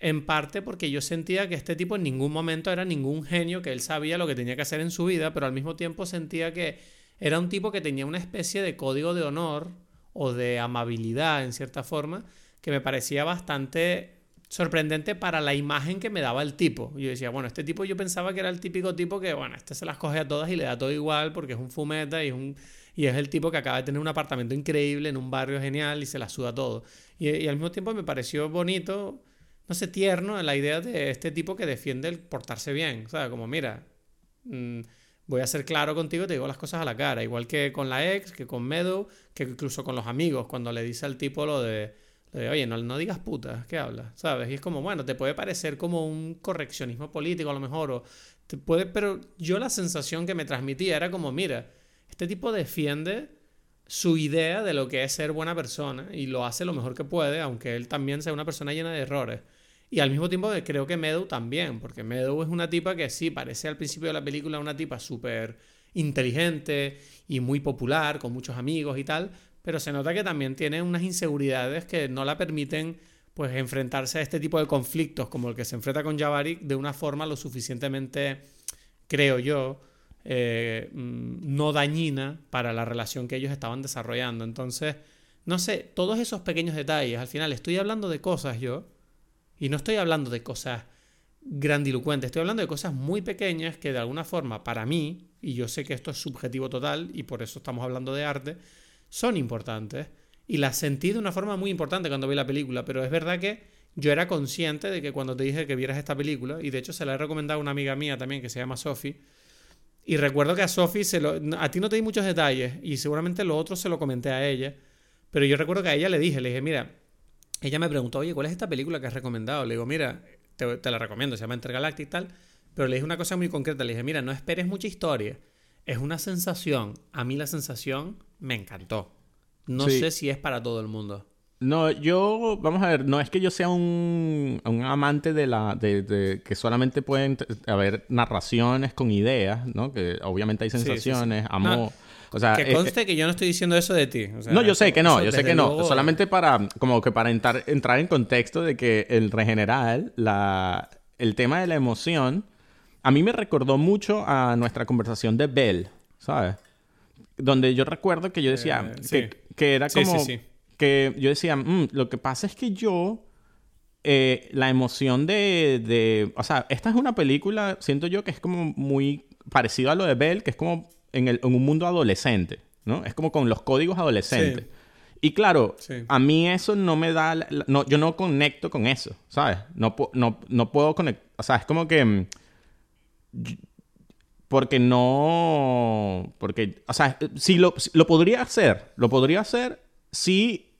[SPEAKER 1] en parte porque yo sentía que este tipo en ningún momento era ningún genio, que él sabía lo que tenía que hacer en su vida, pero al mismo tiempo sentía que era un tipo que tenía una especie de código de honor o de amabilidad en cierta forma, que me parecía bastante sorprendente para la imagen que me daba el tipo. Yo decía, bueno, este tipo yo pensaba que era el típico tipo que, bueno, este se las coge a todas y le da todo igual porque es un fumeta y es un y es el tipo que acaba de tener un apartamento increíble en un barrio genial y se la suda todo. Y, y al mismo tiempo me pareció bonito, no sé, tierno la idea de este tipo que defiende el portarse bien. O sea, como, mira, mm, voy a ser claro contigo, te digo las cosas a la cara. Igual que con la ex, que con Meadow, que incluso con los amigos, cuando le dice al tipo lo de, lo de, oye, no, no digas puta, ¿qué hablas? ¿Sabes? Y es como, bueno, te puede parecer como un correccionismo político a lo mejor, o te puede, pero yo la sensación que me transmitía era como, mira, este tipo defiende su idea de lo que es ser buena persona y lo hace lo mejor que puede, aunque él también sea una persona llena de errores. Y al mismo tiempo creo que Meadow también, porque Meadow es una tipa que sí, parece al principio de la película una tipa súper inteligente y muy popular, con muchos amigos y tal, pero se nota que también tiene unas inseguridades que no la permiten pues enfrentarse a este tipo de conflictos como el que se enfrenta con Jabari de una forma lo suficientemente, creo yo, eh, mm, no dañina para la relación que ellos estaban desarrollando. Entonces, no sé, todos esos pequeños detalles, al final estoy hablando de cosas yo, y no estoy hablando de cosas grandilocuentes, estoy hablando de cosas muy pequeñas que de alguna forma para mí, y yo sé que esto es subjetivo total, y por eso estamos hablando de arte, son importantes. Y las sentí de una forma muy importante cuando vi la película, pero es verdad que yo era consciente de que cuando te dije que vieras esta película, y de hecho se la he recomendado a una amiga mía también que se llama Sophie, y recuerdo que a Sophie se lo, a ti no te di muchos detalles, y seguramente lo otro se lo comenté a ella, pero yo recuerdo que a ella le dije, le dije, mira, ella me preguntó, oye, ¿cuál es esta película que has recomendado? Le digo, mira, te, te la recomiendo, se llama Intergalactic y tal. Pero le dije una cosa muy concreta, le dije, mira, no esperes mucha historia. Es una sensación. A mí la sensación me encantó. No
[SPEAKER 2] Sí.
[SPEAKER 1] sé si es para todo el mundo.
[SPEAKER 2] No, yo, vamos a ver, no es que yo sea un, un amante de la, de, de que solamente pueden haber narraciones con ideas, ¿no? Que obviamente hay
[SPEAKER 1] sí, sí.
[SPEAKER 2] sensaciones,
[SPEAKER 1] No,
[SPEAKER 2] amor, o sea,
[SPEAKER 1] que
[SPEAKER 2] eh,
[SPEAKER 1] conste que yo no estoy diciendo eso de ti. o sea,
[SPEAKER 2] no, yo sé que no, yo sé que no.
[SPEAKER 1] luego-
[SPEAKER 2] Solamente para, como que para entrar, entrar en contexto de que en general, la, el tema de la emoción, a mí me recordó mucho a nuestra conversación de Bell, ¿sabes? Donde yo recuerdo que yo decía
[SPEAKER 1] Eh,
[SPEAKER 2] que,
[SPEAKER 1] sí.
[SPEAKER 2] que era como
[SPEAKER 1] sí, sí.
[SPEAKER 2] que yo decía, "Mm, lo que pasa es que yo eh, la emoción de, de, o sea, esta es una película, siento yo que es como muy parecido a lo de Bell, que es como en, el, en un mundo adolescente, ¿no? Es como con los códigos adolescentes. Y claro,
[SPEAKER 1] Sí.
[SPEAKER 2] a mí eso no me da, la- la- no, yo no conecto con eso, ¿sabes? No, no, no puedo conectar, o sea, es como que... mm, Porque no... Porque, o sea, si lo, si- lo podría hacer, lo podría hacer si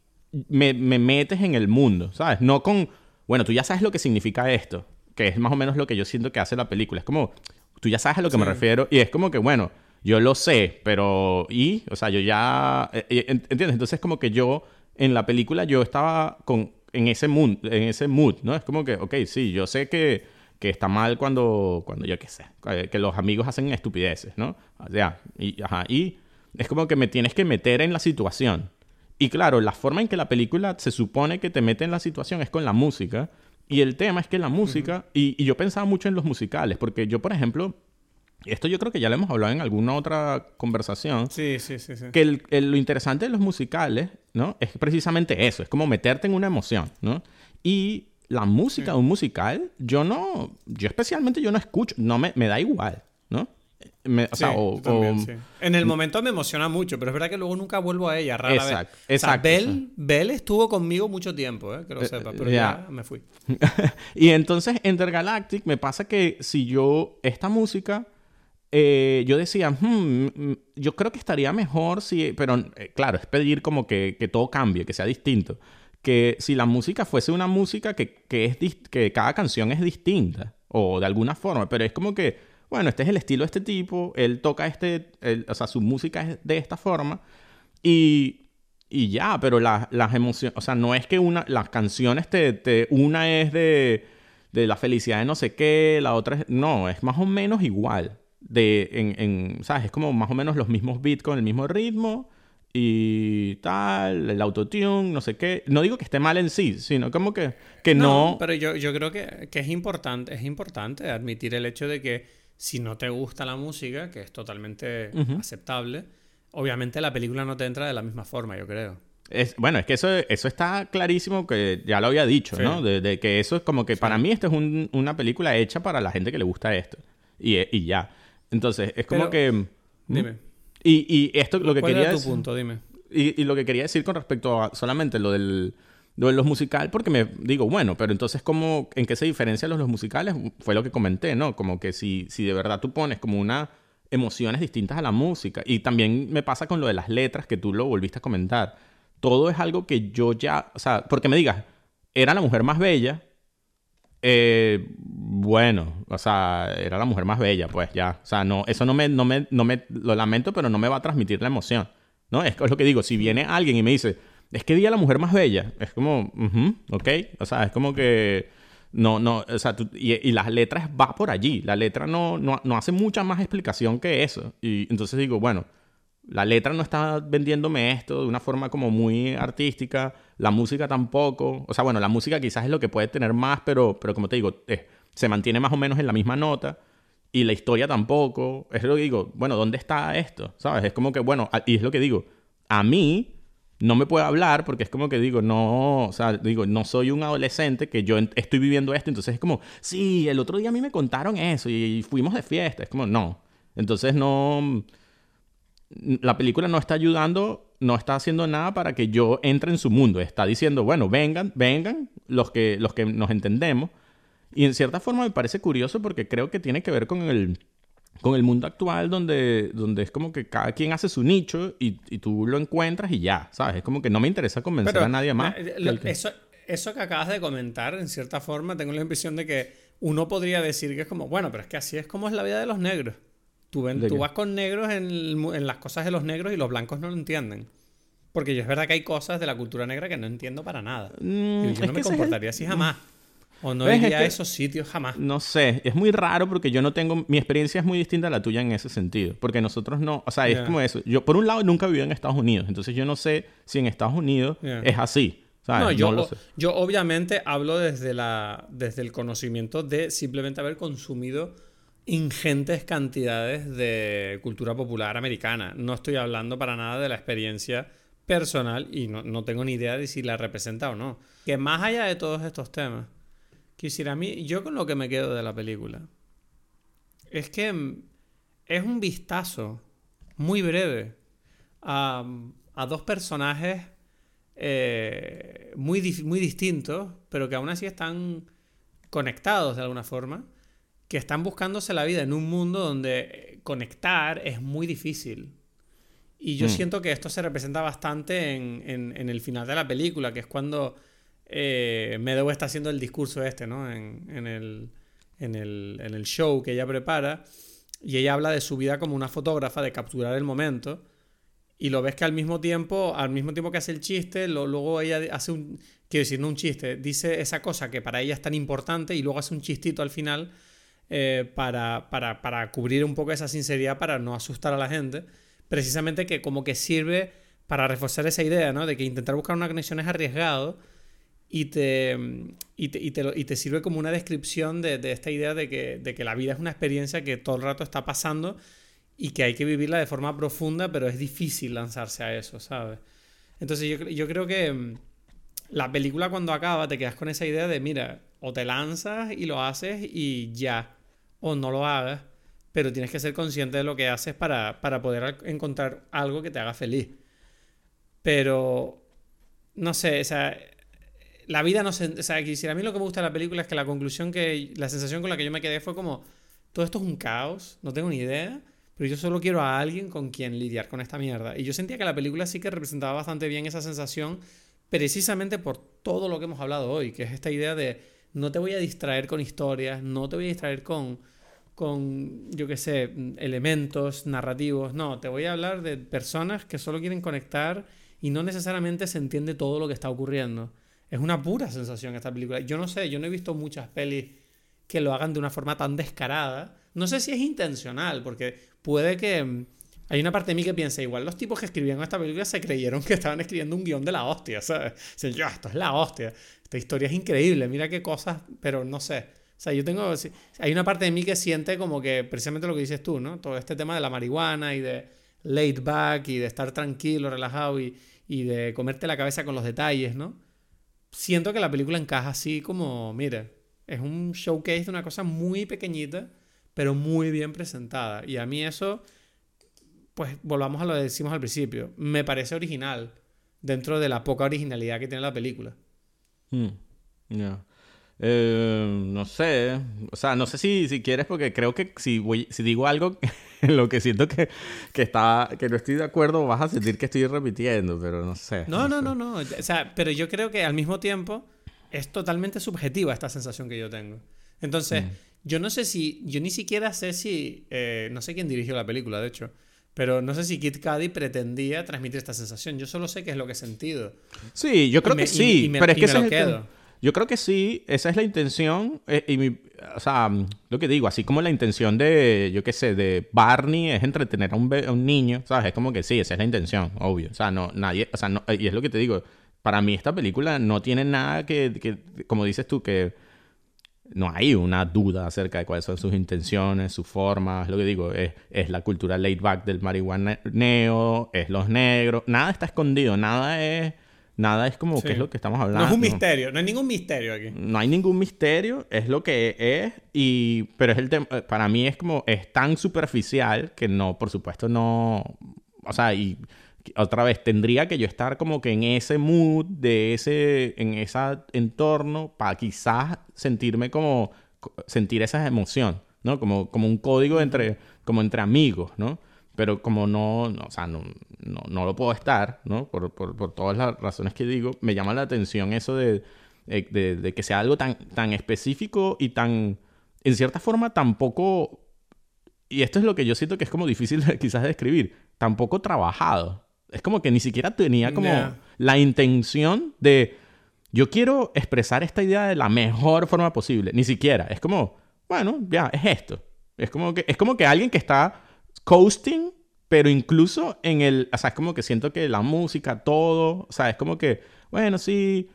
[SPEAKER 2] me, me metes en el mundo, ¿sabes? No con, bueno, tú ya sabes lo que significa esto, que es más o menos lo que yo siento que hace la película. Es como, tú ya sabes a lo que me
[SPEAKER 1] Sí.
[SPEAKER 2] refiero y es como que, bueno, yo lo sé, pero ¿y? O sea, yo ya, eh, eh, ent- ¿entiendes? Entonces como que yo, en la película, yo estaba con, en ese mood, en ese mood, ¿no? Es como que, ok, sí, yo sé que, que está mal cuando, cuando yo qué sé, eh, que los amigos hacen estupideces, ¿no? O sea, y, ajá, y es como que me tienes que meter en la situación. Y claro, la forma en que la película se supone que te mete en la situación es con la música. Y el tema es que la música, y, y yo pensaba mucho en los musicales, porque yo, por ejemplo, esto yo creo que ya lo hemos hablado en alguna otra conversación,
[SPEAKER 1] Sí, sí, sí. sí.
[SPEAKER 2] que el- el- lo interesante de los musicales, ¿no? Es precisamente eso, es como meterte en una emoción, ¿no? Y la música de un musical, yo no, yo especialmente yo no escucho, no me, me da igual, ¿no? Me- o sea,
[SPEAKER 1] Sí,
[SPEAKER 2] o-
[SPEAKER 1] yo también,
[SPEAKER 2] o-
[SPEAKER 1] sí. En el momento me emociona mucho, pero es verdad que luego nunca vuelvo a ella, rara
[SPEAKER 2] Exacto,
[SPEAKER 1] vez.
[SPEAKER 2] exacto,
[SPEAKER 1] O sea, Bell,
[SPEAKER 2] sí.
[SPEAKER 1] Bell estuvo conmigo mucho tiempo, ¿eh? que lo
[SPEAKER 2] Eh,
[SPEAKER 1] sepas, pero
[SPEAKER 2] ya.
[SPEAKER 1] ya me fui.
[SPEAKER 2] y entonces Intergalactic me pasa que si yo, esta música, eh, yo decía, "Hmm, mm, yo creo que estaría mejor si, pero eh, claro, es pedir como que, que todo cambie, que sea distinto. Que si la música fuese una música que, que es que cada canción es distinta, o de alguna forma, pero es como que, bueno, este es el estilo de este tipo, él toca este, o sea, su música es de esta forma, y, y ya, pero la- las emociones, o sea, no es que una, las canciones te, te- una es de, de la felicidad de no sé qué, la otra es, no, es más o menos igual, de, en, en, ¿sabes? Es como más o menos los mismos beats con el mismo ritmo y tal, el autotune, no sé qué. No digo que esté mal en sí, sino como que, que no...
[SPEAKER 1] Pero yo, yo creo que, que es importante, es importante admitir el hecho de que si no te gusta la música, que es totalmente aceptable, obviamente la película no te entra de la misma forma, yo creo.
[SPEAKER 2] Es, bueno, es que eso, eso está clarísimo que ya lo había dicho,
[SPEAKER 1] Sí.
[SPEAKER 2] ¿no? De, de que eso es como que para mí esto es un- una película hecha para la gente que le gusta esto. Y, y ya. Entonces, es como
[SPEAKER 1] Pero-
[SPEAKER 2] que...
[SPEAKER 1] Dime.
[SPEAKER 2] Y, y esto lo que
[SPEAKER 1] ¿Cuál
[SPEAKER 2] quería
[SPEAKER 1] era tu
[SPEAKER 2] decir-
[SPEAKER 1] punto? Dime.
[SPEAKER 2] Y, y lo que quería decir con respecto a solamente lo del lo de los musicales, porque me digo, bueno, pero entonces, ¿cómo, ¿en qué se diferencian los, los musicales? Fue lo que comenté, ¿no? Como que si, si de verdad tú pones como una emociones distintas a la música. Y también me pasa con lo de las letras, que tú lo volviste a comentar. Todo es algo que yo ya, o sea, porque me digas, era la mujer más bella, eh, bueno, o sea, era la mujer más bella, pues ya. O sea, no, eso no me, no me, no me, lo lamento, pero no me va a transmitir la emoción. ¿No? Es, lo que digo, si viene alguien y me dice, es que vi a la mujer más bella, es como, ujú, ok. O sea, es como que, no, no, o sea, y, y las letras va por allí. La letra no, no, no hace mucha más explicación que eso. Y entonces digo, bueno, la letra no está vendiéndome esto de una forma como muy artística, la música tampoco. O sea, bueno, la música quizás es lo que puede tener más, pero, pero como te digo, eh, se mantiene más o menos en la misma nota. Y la historia tampoco. Es lo que digo, bueno, ¿dónde está esto? ¿Sabes? Es como que, bueno, y es lo que digo, a mí no me puede hablar porque es como que digo, no, o sea, digo, no soy un adolescente que yo estoy viviendo esto, entonces es como, sí, el otro día a mí me contaron eso y fuimos de fiesta, es como, no. Entonces no, la película no está ayudando, no está haciendo nada para que yo entre en su mundo. Está diciendo, bueno, vengan, vengan los que, los que nos entendemos. Y en cierta forma me parece curioso porque creo que tiene que ver con el, con el mundo actual donde, donde es como que cada quien hace su nicho y, y tú lo encuentras y ya, ¿sabes? Es como que no me interesa convencer a nadie más.
[SPEAKER 1] eh, lo-
[SPEAKER 2] que-
[SPEAKER 1] eso, eso que acabas de comentar, en cierta forma, tengo la impresión de que uno podría decir que es como, bueno, pero es que así es como es la vida de los negros. Tú, ven, tú vas con negros en, en, las cosas de los negros y los blancos no lo entienden. Porque yo es verdad que hay cosas de la cultura negra que no entiendo para nada. Mm, yo no me comportaría así jamás. O no iría a esos sitios jamás.
[SPEAKER 2] No sé, es muy raro porque yo no tengo. Mi experiencia es muy distinta a la tuya en ese sentido. Porque nosotros no. O sea, es como eso. Yo, por un lado, nunca vivido en Estados Unidos. Entonces, yo no sé si en Estados Unidos es así. No,
[SPEAKER 1] yo,
[SPEAKER 2] lo sé.
[SPEAKER 1] yo obviamente hablo desde, la, desde el conocimiento de simplemente haber consumido ingentes cantidades de cultura popular americana. No estoy hablando para nada de la experiencia personal y no, no tengo ni idea de si la representa o no. Que más allá de todos estos temas Quisiera a mí, yo con lo que me quedo de la película, es que mm, es un vistazo muy breve a, dos personajes eh, muy, muy distintos, pero que aún así están conectados de alguna forma, que están buscándose la vida en un mundo donde eh, conectar es muy difícil. Y yo mm. siento que esto se representa bastante en, en, el final de la película, que es cuando eh, Meadow está haciendo el discurso este, ¿no? En, en, el, en, el, en, el, show que ella prepara. Y ella habla de su vida como una fotógrafa, de capturar el momento. Y lo ves que al mismo tiempo, al mismo tiempo que hace el chiste, lo, luego ella hace un. Quiero decir, no un chiste, dice esa cosa que para ella es tan importante y luego hace un chistito al final eh, para, para, para cubrir un poco esa sinceridad, para no asustar a la gente. Precisamente que como que sirve para reforzar esa idea, ¿no? De que intentar buscar una conexión es arriesgado y te, y te, y te, y te sirve como una descripción de, de esta idea de que, de que, la vida es una experiencia que todo el rato está pasando y que hay que vivirla de forma profunda, pero es difícil lanzarse a eso, ¿sabes? Entonces yo, yo creo que mm, la película cuando acaba te quedas con esa idea de, mira, o te lanzas y lo haces y ya, o no lo hagas, pero tienes que ser consciente de lo que haces para, para poder encontrar algo que te haga feliz. Pero, no sé, o sea, la vida no se... O sea, a mí lo que me gusta de la película es que la conclusión que... La sensación con la que yo me quedé fue como, todo esto es un caos, no tengo ni idea, pero yo solo quiero a alguien con quien lidiar con esta mierda. Y yo sentía que la película sí que representaba bastante bien esa sensación, precisamente por todo lo que hemos hablado hoy, que es esta idea de no te voy a distraer con historias, no te voy a distraer con, con yo qué sé, elementos narrativos, no, te voy a hablar de personas que solo quieren conectar y no necesariamente se entiende todo lo que está ocurriendo. Es una pura sensación esta película. Yo no sé, yo no he visto muchas pelis que lo hagan de una forma tan descarada. No sé si es intencional, porque puede que... Hay una parte de mí que piensa, igual los tipos que escribían esta película se creyeron que estaban escribiendo un guion de la hostia, ¿sabes? Dicen, yo, esto es la hostia. Esta historia es increíble, mira qué cosas, pero no sé. O sea, yo tengo... Hay una parte de mí que siente como que precisamente lo que dices tú, ¿no? Todo este tema de la marihuana y de laid back y de estar tranquilo, relajado y, y de comerte la cabeza con los detalles, ¿no? siento que la película encaja así como, mira, es un showcase de una cosa muy pequeñita, pero muy bien presentada. Y a mí eso, pues volvamos a lo que decimos al principio, me parece original dentro de la poca originalidad que tiene la película.
[SPEAKER 2] Hmm. Eh, no sé, o sea, no sé si, si quieres, porque creo que si, voy, si digo algo en lo que siento que, que, está, que no estoy de acuerdo, vas a sentir que estoy repitiendo, pero no sé.
[SPEAKER 1] No, no, no, no, O sea, pero yo creo que al mismo tiempo es totalmente subjetiva esta sensación que yo tengo. Entonces, mm. yo no sé si, yo ni siquiera sé si, eh, no sé quién dirigió la película, de hecho. Pero no sé si Kid Cudi pretendía transmitir esta sensación. Yo solo sé que es lo que he sentido.
[SPEAKER 2] Sí, yo creo que sí. pero es que me lo quedo. Yo creo que sí, esa es la intención. Eh, y mi, o sea, lo que digo, así como la intención de, yo qué sé, de Barney es entretener a un, un, niño, ¿sabes? Es como que sí, esa es la intención, obvio. O sea, no, nadie, o sea, no, y es lo que te digo, para mí esta película no tiene nada que, que, como dices tú, que no hay una duda acerca de cuáles son sus intenciones, sus formas, lo que digo, es, es la cultura laid back del marihuaneo, es los negros, nada está escondido, nada es Nada es como qué es lo que estamos hablando.
[SPEAKER 1] No es un misterio, no hay ningún misterio aquí.
[SPEAKER 2] No hay ningún misterio, es lo que es y pero es el tema para mí es como es tan superficial que no, por supuesto no, o sea, y otra vez tendría que yo estar como que en ese mood de ese en ese entorno para quizás sentirme como sentir esa emoción, ¿no? Como como un código entre como entre amigos, ¿no? pero como no, no o sea, no, no, no, lo puedo estar, ¿no? Por, por, por, todas las razones que digo, me llama la atención eso de, eh, de, que sea algo tan, tan específico y tan, en cierta forma, tampoco, y esto es lo que yo siento que es como difícil quizás de describir, tampoco trabajado. Es como que ni siquiera tenía como la intención de, yo quiero expresar esta idea de la mejor forma posible, ni siquiera, es como, bueno, ya, es esto. Es como que, es como que alguien que está coasting pero incluso en el, o sea, es como que siento que la música, todo, o sea, es como que, bueno, sí,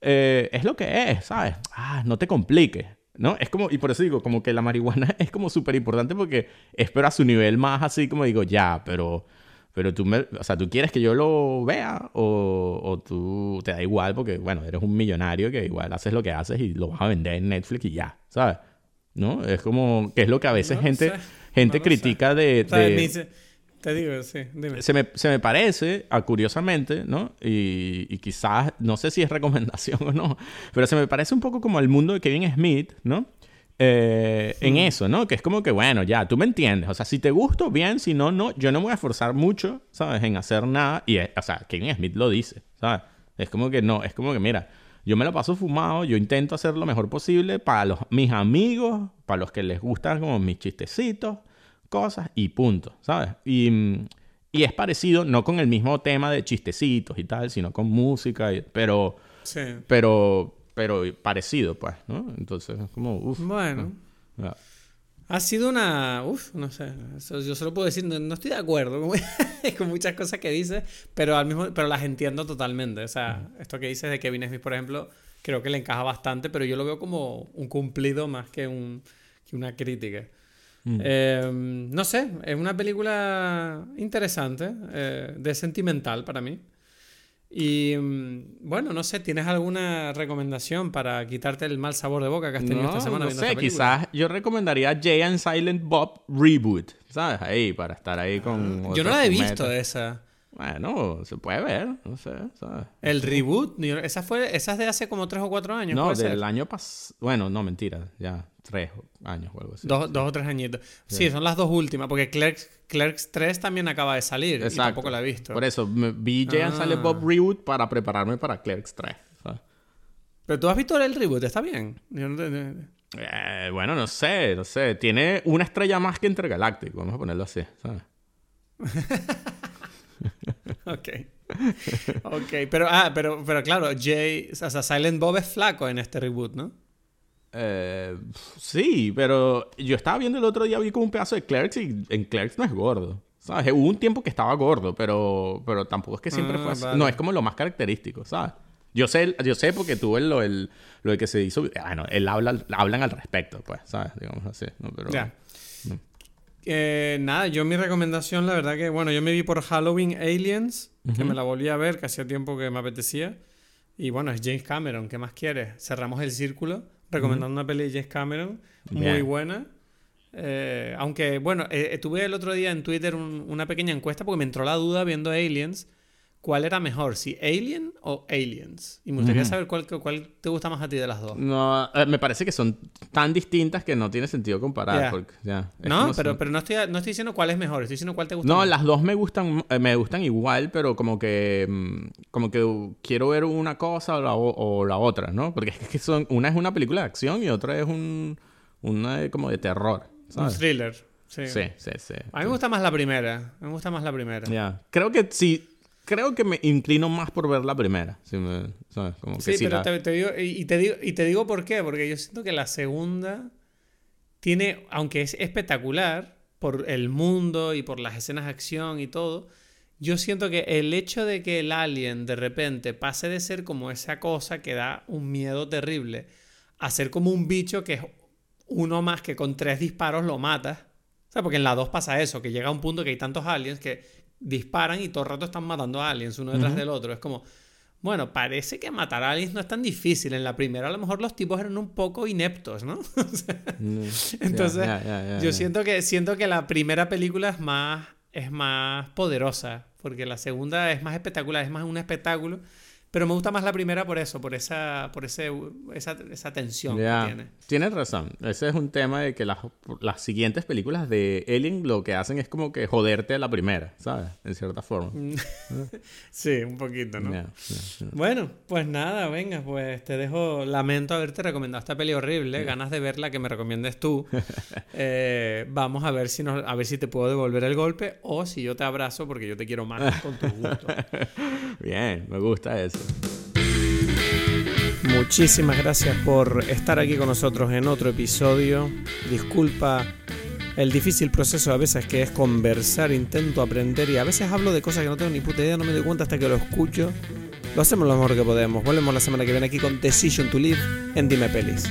[SPEAKER 2] eh, es lo que es, ¿sabes? Ah, no te compliques, ¿no? Es como, y por eso digo, como que la marihuana es como súper importante porque espero a su nivel más así como digo, ya, pero, pero tú me, o sea, tú quieres que yo lo vea o, o tú te da igual porque, bueno, eres un millonario que igual haces lo que haces y lo vas a vender en Netflix y ya, ¿sabes? ¿No? Es como, que es lo que a veces gente, gente critica de... de
[SPEAKER 1] te digo, sí, dime.
[SPEAKER 2] Se me, se me parece, a, curiosamente, ¿no? Y, y, quizás, no sé si es recomendación o no, pero se me parece un poco como el mundo de Kevin Smith, ¿no? Eh, en eso, ¿no? Que es como que, bueno, ya, tú me entiendes. O sea, si te gusto, bien, si no, no. Yo no me voy a esforzar mucho, ¿sabes? En hacer nada. Y, o sea, Kevin Smith lo dice, ¿sabes? Es como que no, es como que, mira, yo me lo paso fumado, yo intento hacer lo mejor posible para los, mis amigos, para los que les gustan como mis chistecitos, cosas y punto, ¿sabes? Y, y, es parecido, no con el mismo tema de chistecitos y tal, sino con música, pero, sí. pero, pero parecido, pues, ¿no? Entonces, es como, uff.
[SPEAKER 1] Bueno. Ha sido una. Uf, no sé. yo solo puedo decir, no, estoy de acuerdo con, muchas cosas que dices, pero, al mismo, pero las entiendo totalmente. O sea, esto que dices de Kevin Smith, por ejemplo, creo que le encaja bastante, pero yo lo veo como un cumplido más que, un, que una crítica. Em, no sé, es una película interesante, eh, de sentimental para mí. Y mm, bueno, no sé, ¿tienes alguna recomendación para quitarte el mal sabor de boca que has tenido esta semana?
[SPEAKER 2] No sé, quizás yo recomendaría Jay and Silent Bob Reboot, ¿sabes? Ahí, para estar ahí con.
[SPEAKER 1] Ah, yo no la he visto esa.
[SPEAKER 2] Bueno, se puede ver, no sé, ¿sabes?
[SPEAKER 1] El reboot, esa fue, esa es de hace como tres o cuatro años.
[SPEAKER 2] No, del año pasado. Bueno, no, mentira, ya tres años o algo así.
[SPEAKER 1] Dos, dos o tres añitos. Sí, son las dos últimas, porque Clerks, Clerks 3 también acaba de salir Exacto. y tampoco la he visto.
[SPEAKER 2] Por eso, vi Jay sale ah. Bob Reboot para prepararme para Clerks 3.
[SPEAKER 1] Pero tú has visto el reboot, ¿está bien?
[SPEAKER 2] Eh, bueno, no sé, no sé. Tiene una estrella más que Intergaláctico, vamos a ponerlo así, ¿sabes?
[SPEAKER 1] ok. Ok, pero, ah, pero, pero claro, Jay, o sea, Silent Bob es flaco en este reboot, ¿no?
[SPEAKER 2] Eh, sí, pero yo estaba viendo el otro día, vi como un pedazo de Clerks y en Clerks no es gordo. ¿Sabes? Hubo un tiempo que estaba gordo, pero, pero tampoco es que siempre fue así. Ah, no, es como lo más característico, ¿sabes? Yo sé, yo sé porque tuve lo, el, lo que se hizo. Bueno, él habla, hablan al respecto, pues, ¿sabes? Digamos así. ¿no? Pero,
[SPEAKER 1] ya. Eh, nada, yo mi recomendación, la verdad que, bueno, yo me vi por Halloween Aliens, que me la volví a ver, que hacía tiempo que me apetecía. Y bueno, es James Cameron, ¿qué más quieres? Cerramos el círculo recomendando una peli de James Cameron, muy buena. Eh, aunque, bueno, eh, tuve el otro día en Twitter una pequeña encuesta porque me entró la duda viendo Aliens cuál era mejor, si Alien o Aliens. Y me gustaría saber cuál, cuál te gusta más a ti de las dos.
[SPEAKER 2] No, eh, me parece que son tan distintas que no tiene sentido comparar.
[SPEAKER 1] no, pero, pero no, estoy, no estoy diciendo cuál es mejor, estoy diciendo cuál te gusta
[SPEAKER 2] No, las dos me gustan, eh, me gustan igual, pero como que, mm, como que quiero ver una cosa o la, otra, ¿no? Porque es que son, una es una película de acción y otra es un, una como de terror.
[SPEAKER 1] Un thriller. Sí.
[SPEAKER 2] sí, sí,
[SPEAKER 1] A mí me gusta más la primera. Me gusta más la primera.
[SPEAKER 2] Creo que si creo que me inclino más por ver la primera. sí,
[SPEAKER 1] pero te, digo, y, te digo, y te digo por qué. Porque yo siento que la segunda tiene, aunque es espectacular por el mundo y por las escenas de acción y todo, yo siento que el hecho de que el alien de repente pase de ser como esa cosa que da un miedo terrible a ser como un bicho que es uno más que con tres disparos lo mata. O sea, porque en la dos pasa eso, que llega a un punto que hay tantos aliens que disparan y todo el rato están matando a aliens uno detrás del otro. Es como, bueno, parece que matar a aliens no es tan difícil. En la primera a lo mejor los tipos eran un poco ineptos, ¿no? Mm, entonces, yo siento que siento que la primera película es más es más poderosa, porque la segunda es más espectacular, es más un espectáculo, Pero me gusta más la primera por eso, por esa, por ese, esa, esa tensión que tiene.
[SPEAKER 2] Tienes razón. Ese es un tema de que las, las siguientes películas de Alien lo que hacen es como que joderte a la primera, ¿sabes? En cierta forma.
[SPEAKER 1] sí, un poquito, ¿no? Bueno, pues nada, venga, pues te dejo. Lamento haberte recomendado esta peli horrible. Ganas de verla que me recomiendes tú. Eh, vamos a ver si nos, a ver si te puedo devolver el golpe o si yo te abrazo porque yo te quiero más con tus gustos.
[SPEAKER 2] Bien, me gusta eso.
[SPEAKER 1] Muchísimas gracias por estar aquí con nosotros en otro episodio. Disculpa el difícil proceso a veces que es conversar, intento aprender y a veces hablo de cosas que no tengo ni puta idea, no me doy cuenta hasta que lo escucho. Lo hacemos lo mejor que podemos. Volvemos la semana que viene aquí con Decision to Live en Dime Pelis.